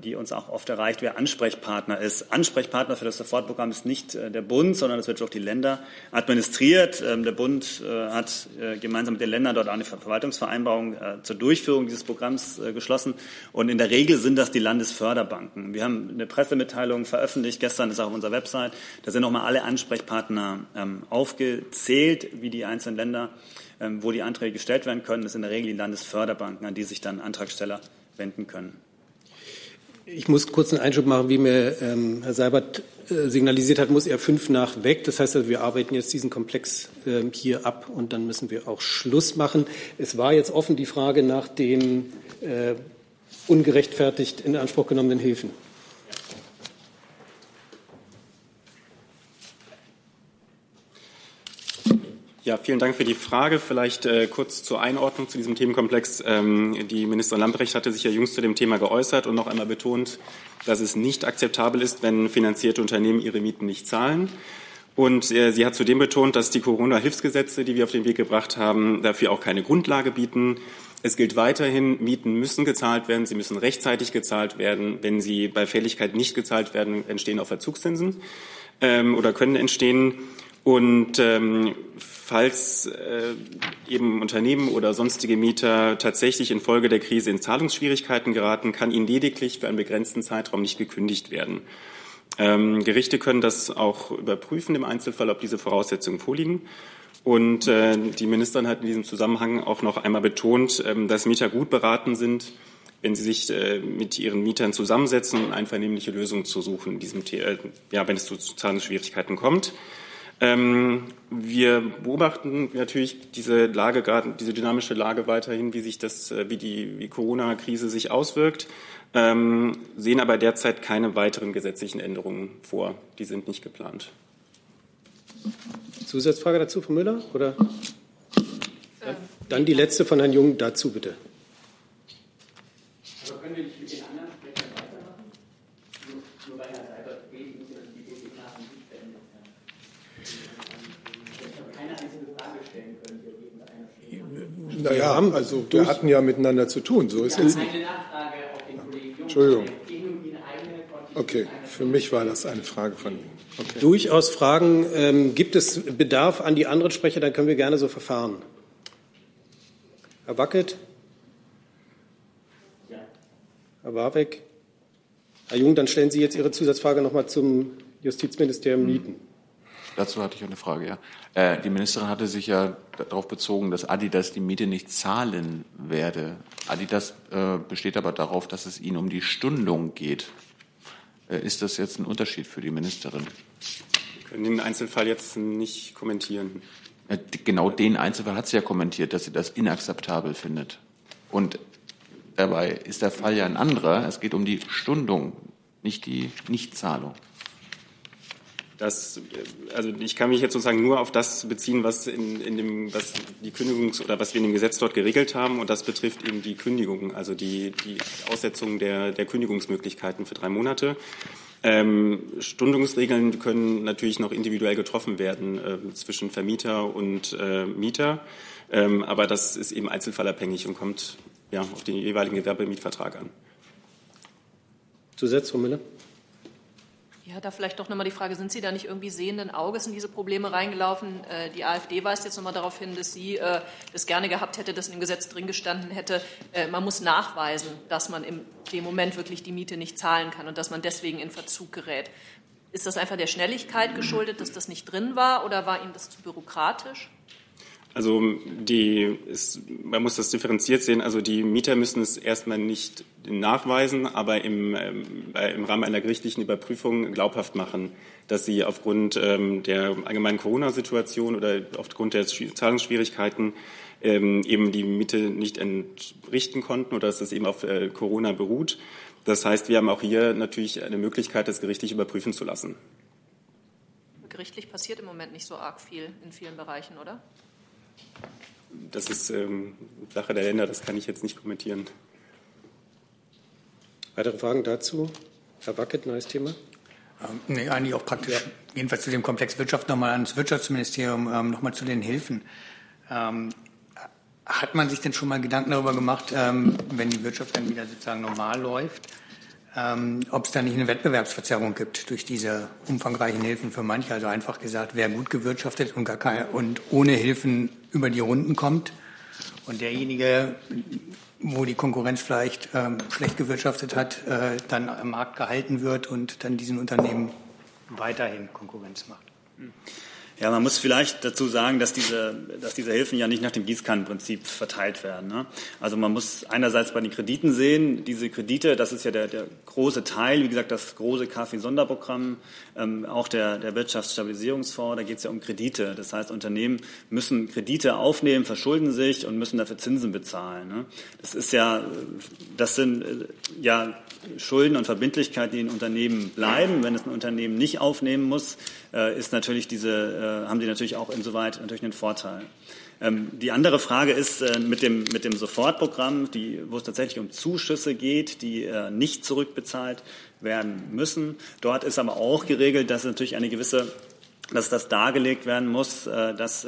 die uns auch oft erreicht, wer Ansprechpartner ist. Ansprechpartner für das Sofortprogramm ist nicht äh, der Bund, sondern das wird auch die Länder administriert. Ähm, der Bund äh, hat äh, gemeinsam mit den Ländern dort eine Verwaltungsvereinbarung zur Durchführung dieses Programms geschlossen. Und in der Regel sind das die Landesförderbanken. Wir haben eine Pressemitteilung veröffentlicht, gestern ist auch auf unserer Website. Da sind nochmal alle Ansprechpartner ähm, aufgezählt, wie die einzelnen Länder ähm, wo die Anträge gestellt werden können. Das sind in der Regel die Landesförderbanken, an die sich dann Antragsteller wenden können. Ich muss kurz einen Einschub machen, wie mir ähm, Herr Seibert äh, signalisiert hat, muss er fünf nach weg. Das heißt, also, wir arbeiten jetzt diesen Komplex äh, hier ab und dann müssen wir auch Schluss machen. Es war jetzt offen die Frage nach den äh, ungerechtfertigt in Anspruch genommenen Hilfen. Ja, vielen Dank für die Frage. Vielleicht äh, kurz zur Einordnung zu diesem Themenkomplex. Ähm, die Ministerin Lambrecht hatte sich ja jüngst zu dem Thema geäußert und noch einmal betont, dass es nicht akzeptabel ist, wenn finanzierte Unternehmen ihre Mieten nicht zahlen. Und äh, sie hat zudem betont, dass die Corona-Hilfsgesetze, die wir auf den Weg gebracht haben, dafür auch keine Grundlage bieten. Es gilt weiterhin, Mieten müssen gezahlt werden, sie müssen rechtzeitig gezahlt werden. Wenn sie bei Fälligkeit nicht gezahlt werden, entstehen auch Verzugszinsen ähm, oder können entstehen. Und ähm, falls äh, eben Unternehmen oder sonstige Mieter tatsächlich infolge der Krise in Zahlungsschwierigkeiten geraten, kann ihnen lediglich für einen begrenzten Zeitraum nicht gekündigt werden. Ähm, Gerichte können das auch überprüfen im Einzelfall, ob diese Voraussetzungen vorliegen. Und äh, die Ministerin hat in diesem Zusammenhang auch noch einmal betont, ähm, dass Mieter gut beraten sind, wenn sie sich äh, mit ihren Mietern zusammensetzen und einvernehmliche Lösungen zu suchen, in diesem, äh, ja, wenn es zu Zahlungsschwierigkeiten kommt. Ähm, wir beobachten natürlich diese Lage, gerade diese dynamische Lage weiterhin, wie sich das, äh, wie die wie Corona-Krise sich auswirkt, ähm, sehen aber derzeit keine weiteren gesetzlichen Änderungen vor. Die sind nicht geplant. Zusatzfrage dazu, Frau Müller? Oder? Dann die letzte von Herrn Jung dazu, bitte. Aber können wir nicht mit den anderen Sprechern weitermachen? Nur, nur weil Herr Seibert geht, muss ja die BPK nicht beendet sein. Ich habe keine einzige Frage stellen können, Naja, also wir hatten ja miteinander zu tun, so ist es nicht. Entschuldigung. Okay, für mich war das eine Frage von Ihnen. Okay. Durchaus Fragen. Ähm, gibt es Bedarf an die anderen Sprecher? Dann können wir gerne so verfahren. Herr Wackett? Ja. Herr Warbeck? Herr Jung, dann stellen Sie jetzt Ihre Zusatzfrage noch mal zum Justizministerium Mieten. Dazu hatte ich eine Frage, ja. Äh, die Ministerin hatte sich ja darauf bezogen, dass Adidas die Miete nicht zahlen werde. Adidas äh, besteht aber darauf, dass es ihnen um die Stundung geht. Äh, ist das jetzt ein Unterschied für die Ministerin? Wir können den Einzelfall jetzt nicht kommentieren. Äh, genau den Einzelfall hat sie ja kommentiert, dass sie das inakzeptabel findet. Und dabei ist der Fall ja ein anderer. Es geht um die Stundung, nicht die Nichtzahlung. Das, also ich kann mich jetzt sozusagen nur auf das beziehen, was in, in dem, was die Kündigungs- oder was wir in dem Gesetz dort geregelt haben, und das betrifft eben die Kündigung, also die, die Aussetzung der, der Kündigungsmöglichkeiten für drei Monate. Ähm, Stundungsregeln können natürlich noch individuell getroffen werden äh, zwischen Vermieter und äh, Mieter, ähm, aber das ist eben einzelfallabhängig und kommt ja, auf den jeweiligen Gewerbemietvertrag an. Zusatz, Frau Müller? Ja, da vielleicht doch nochmal die Frage, sind Sie da nicht irgendwie sehenden Auges in diese Probleme reingelaufen? Äh, die AfD weist jetzt nochmal darauf hin, dass sie äh, das gerne gehabt hätte, dass in dem Gesetz drin gestanden hätte, äh, man muss nachweisen, dass man in dem Moment wirklich die Miete nicht zahlen kann und dass man deswegen in Verzug gerät. Ist das einfach der Schnelligkeit geschuldet, dass das nicht drin war oder war Ihnen das zu bürokratisch? Also die ist, man muss das differenziert sehen. Also die Mieter müssen es erstmal nicht nachweisen, aber im, ähm, im Rahmen einer gerichtlichen Überprüfung glaubhaft machen, dass sie aufgrund ähm, der allgemeinen Corona-Situation oder aufgrund der Zahlungsschwierigkeiten ähm, eben die Miete nicht entrichten konnten oder dass es eben auf äh, Corona beruht. Das heißt, wir haben auch hier natürlich eine Möglichkeit, das gerichtlich überprüfen zu lassen. Gerichtlich passiert im Moment nicht so arg viel in vielen Bereichen, oder? Das ist ähm, Sache der Länder, das kann ich jetzt nicht kommentieren. Weitere Fragen dazu? Herr Wackett, neues Thema? Ähm, nee, eigentlich auch praktisch, ja. jedenfalls zu dem Komplex Wirtschaft nochmal ans Wirtschaftsministerium, ähm, nochmal zu den Hilfen. Ähm, hat man sich denn schon mal Gedanken darüber gemacht, ähm, wenn die Wirtschaft dann wieder sozusagen normal läuft, ähm, ob es da nicht eine Wettbewerbsverzerrung gibt durch diese umfangreichen Hilfen für manche. Also einfach gesagt, wer gut gewirtschaftet und, gar keine, und ohne Hilfen über die Runden kommt und derjenige, wo die Konkurrenz vielleicht ähm, schlecht gewirtschaftet hat, äh, dann am Markt gehalten wird und dann diesen Unternehmen weiterhin Konkurrenz macht. Ja, man muss vielleicht dazu sagen, dass diese, dass diese Hilfen ja nicht nach dem Gießkannenprinzip verteilt werden. Ne? Also man muss einerseits bei den Krediten sehen, diese Kredite, das ist ja der, der große Teil, wie gesagt, das große KfW-Sonderprogramm, ähm, auch der, der Wirtschaftsstabilisierungsfonds, da geht es ja um Kredite. Das heißt, Unternehmen müssen Kredite aufnehmen, verschulden sich und müssen dafür Zinsen bezahlen. Ne? Das ist ja, das sind äh, ja Schulden und Verbindlichkeiten, die in Unternehmen bleiben. Wenn es ein Unternehmen nicht aufnehmen muss, äh, ist natürlich diese, äh, haben sie natürlich auch insoweit natürlich einen Vorteil. Ähm, die andere Frage ist äh, mit dem, mit dem Sofortprogramm, die, wo es tatsächlich um Zuschüsse geht, die nicht zurückbezahlt werden müssen. Dort ist aber auch geregelt, dass natürlich eine gewisse dass das dargelegt werden muss, dass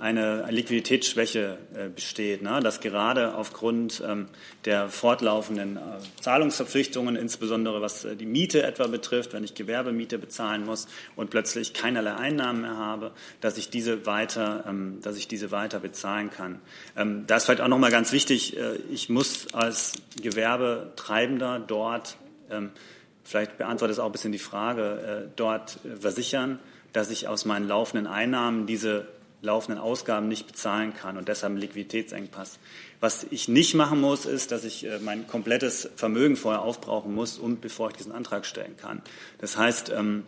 eine Liquiditätsschwäche äh, besteht, ne? dass gerade aufgrund ähm, der fortlaufenden äh, Zahlungsverpflichtungen, insbesondere was äh, die Miete etwa betrifft, wenn ich Gewerbemiete bezahlen muss und plötzlich keinerlei Einnahmen mehr habe, dass ich diese weiter, ähm, dass ich diese weiter bezahlen kann. Ähm, da ist vielleicht auch noch mal ganz wichtig, ich muss als Gewerbetreibender dort, vielleicht beantwortet es auch ein bisschen die Frage, dort versichern, dass ich aus meinen laufenden Einnahmen diese laufenden Ausgaben nicht bezahlen kann und deshalb einen Liquiditätsengpass. Was ich nicht machen muss, ist, dass ich äh, mein komplettes Vermögen vorher aufbrauchen muss, und bevor ich diesen Antrag stellen kann. Das heißt, ähm,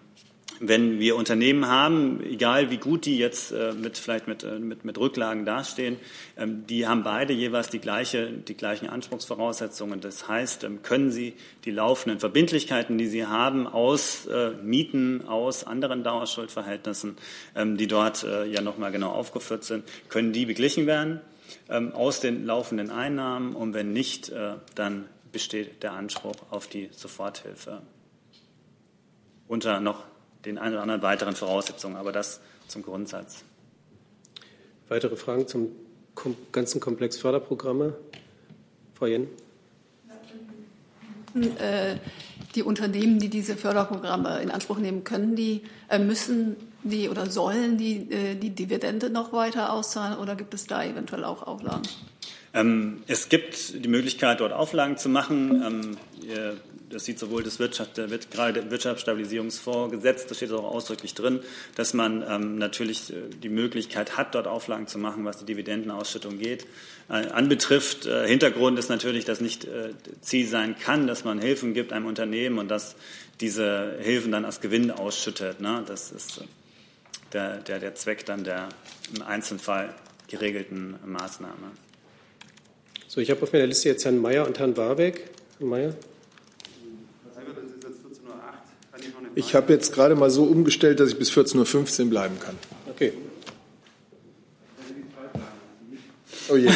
wenn wir Unternehmen haben, egal wie gut die jetzt äh, mit, vielleicht mit, äh, mit, mit Rücklagen dastehen, ähm, die haben beide jeweils die, gleiche, die gleichen Anspruchsvoraussetzungen. Das heißt, ähm, können sie die laufenden Verbindlichkeiten, die sie haben, aus äh, Mieten, aus anderen Dauerschuldverhältnissen, ähm, die dort äh, ja nochmal genau aufgeführt sind, können die beglichen werden ähm, aus den laufenden Einnahmen und wenn nicht, äh, dann besteht der Anspruch auf die Soforthilfe unter noch den ein oder anderen weiteren Voraussetzungen, aber das zum Grundsatz. Weitere Fragen zum ganzen Komplex Förderprogramme? Frau Jen? Äh, die Unternehmen, die diese Förderprogramme in Anspruch nehmen können, die äh, müssen die oder sollen die äh, die Dividende noch weiter auszahlen oder gibt es da eventuell auch Auflagen? Ähm, es gibt die Möglichkeit, dort Auflagen zu machen. Ähm, das sieht sowohl das Wirtschaft, der, gerade der Wirtschaftsstabilisierungsfonds Gesetz, da steht auch ausdrücklich drin, dass man ähm, natürlich äh, die Möglichkeit hat, dort Auflagen zu machen, was die Dividendenausschüttung geht, äh, anbetrifft. Äh, Hintergrund ist natürlich, dass nicht Ziel sein kann, dass man Hilfen gibt einem Unternehmen und dass diese Hilfen dann als Gewinn ausschüttet. Ne? Das ist der, der, der Zweck dann der im Einzelfall geregelten Maßnahme. So, ich habe auf meiner Liste jetzt Herrn Mayer und Herrn Warbeck. Herr Mayer. Ich habe jetzt gerade mal so umgestellt, dass ich bis 14.15 Uhr bleiben kann. Okay. Oh je.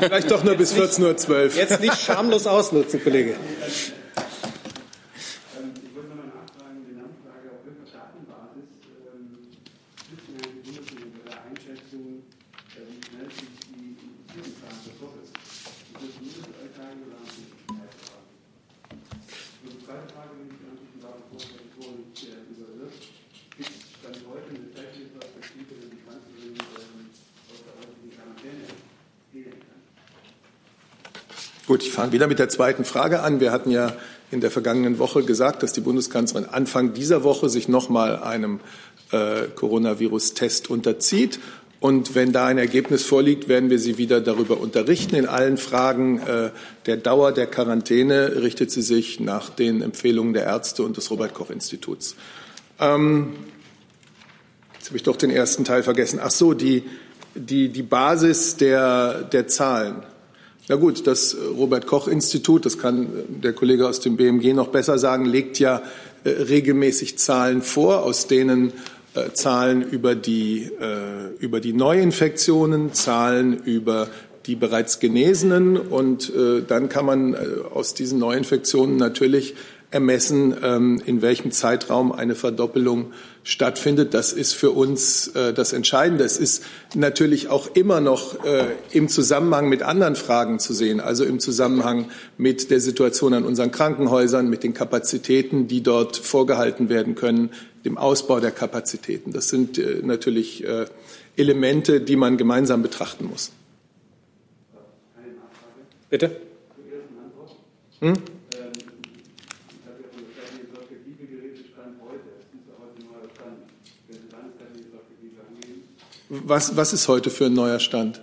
Vielleicht doch nur bis 14.12 Uhr. Jetzt nicht schamlos ausnutzen, Kollege. Gut, ich fange wieder mit der zweiten Frage an. Wir hatten ja in der vergangenen Woche gesagt, dass die Bundeskanzlerin Anfang dieser Woche sich nochmal einem äh, Coronavirus-Test unterzieht. Und wenn da ein Ergebnis vorliegt, werden wir Sie wieder darüber unterrichten. In allen Fragen äh, der Dauer der Quarantäne richtet sie sich nach den Empfehlungen der Ärzte und des Robert-Koch-Instituts. Ähm, jetzt habe ich doch den ersten Teil vergessen. Ach so, die, die, die Basis der, der Zahlen. Na gut, das Robert-Koch-Institut, das kann der Kollege aus dem BMG noch besser sagen, legt ja äh, regelmäßig Zahlen vor, aus denen äh, Zahlen über die, äh, über die Neuinfektionen, Zahlen über die bereits Genesenen und äh, dann kann man äh, aus diesen Neuinfektionen natürlich ermessen, ähm, in welchem Zeitraum eine Verdoppelung stattfindet. Das ist für uns äh, das Entscheidende. Es ist natürlich auch immer noch äh, im Zusammenhang mit anderen Fragen zu sehen, also im Zusammenhang mit der Situation an unseren Krankenhäusern, mit den Kapazitäten, die dort vorgehalten werden können, dem Ausbau der Kapazitäten. Das sind äh, natürlich Elemente, die man gemeinsam betrachten muss. Bitte? Hm? Was, was ist heute für ein neuer Stand?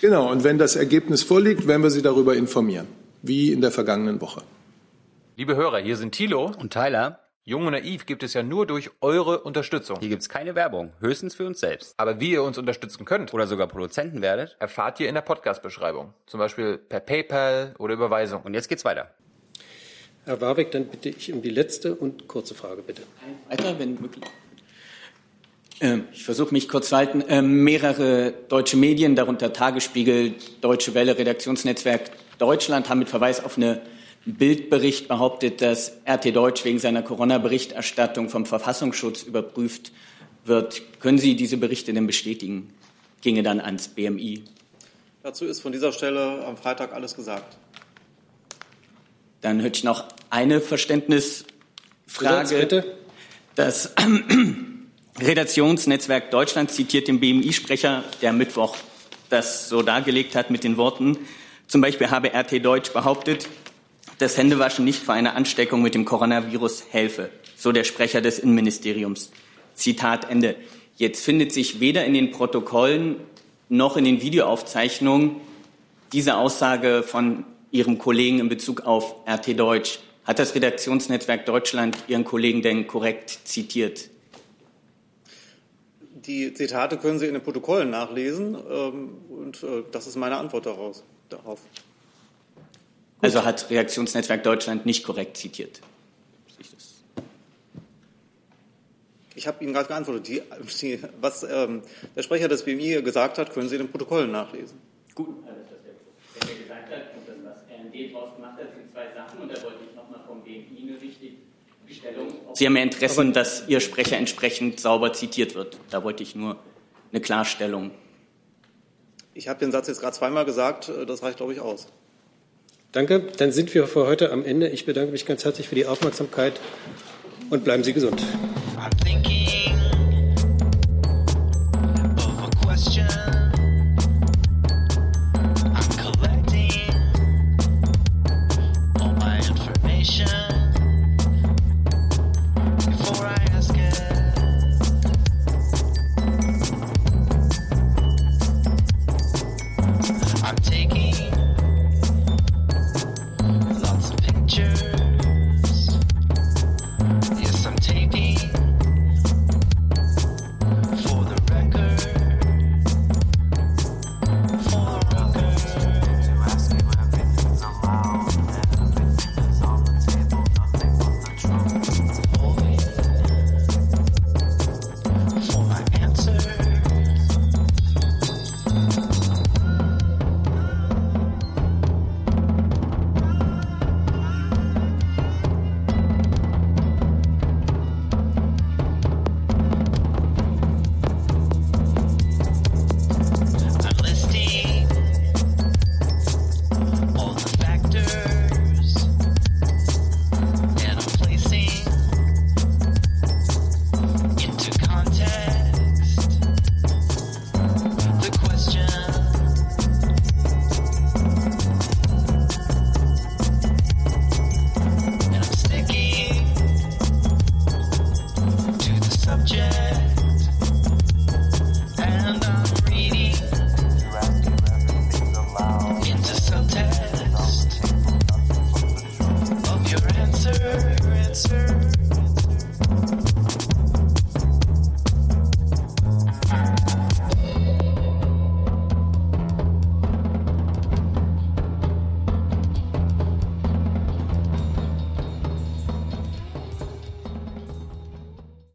Genau, und wenn das Ergebnis vorliegt, werden wir Sie darüber informieren, wie in der vergangenen Woche. Liebe Hörer, hier sind Thilo und Tyler. Jung und Naiv gibt es ja nur durch eure Unterstützung. Hier gibt es keine Werbung, höchstens für uns selbst. Aber wie ihr uns unterstützen könnt oder sogar Produzenten werdet, erfahrt ihr in der Podcast-Beschreibung. Zum Beispiel per PayPal oder Überweisung. Und jetzt geht's weiter. Herr Warwick, dann bitte ich um die letzte und kurze Frage, bitte. Weiter, wenn möglich. Ähm, ich versuche mich kurz zu halten. Ähm, mehrere deutsche Medien, darunter Tagesspiegel, Deutsche Welle, Redaktionsnetzwerk Deutschland, haben mit Verweis auf eine Bildbericht behauptet, dass RT Deutsch wegen seiner Corona-Berichterstattung vom Verfassungsschutz überprüft wird. Können Sie diese Berichte denn bestätigen? Ginge dann ans BMI? Dazu ist von dieser Stelle am Freitag alles gesagt. Dann hätte ich noch eine Verständnisfrage. Bitte? Das Redaktionsnetzwerk Deutschland zitiert den BMI-Sprecher, der am Mittwoch das so dargelegt hat mit den Worten, zum Beispiel habe RT Deutsch behauptet, dass Händewaschen nicht vor einer Ansteckung mit dem Coronavirus helfe, so der Sprecher des Innenministeriums. Zitat Ende. Jetzt findet sich weder in den Protokollen noch in den Videoaufzeichnungen diese Aussage von Ihrem Kollegen in Bezug auf RT Deutsch. Hat das Redaktionsnetzwerk Deutschland Ihren Kollegen denn korrekt zitiert? Die Zitate können Sie in den Protokollen nachlesen ähm, und äh, das ist meine Antwort daraus, darauf. Also hat Reaktionsnetzwerk Deutschland nicht korrekt zitiert? Ich habe Ihnen gerade geantwortet. Die, die, was ähm, der Sprecher des BMI gesagt hat, können Sie in den Protokollen nachlesen. Gut. RND draus gemacht hat, sind zwei Sachen. Und da wollte ich nochmal vom BMI eine richtige Stellung. Sie haben ja Interesse, dass Ihr Sprecher entsprechend sauber zitiert wird. Da wollte ich nur eine Klarstellung. Ich habe den Satz jetzt gerade zweimal gesagt. Das reicht, glaube ich, aus. Danke. Dann sind wir für heute am Ende. Ich bedanke mich ganz herzlich für die Aufmerksamkeit und bleiben Sie gesund. I'm thinking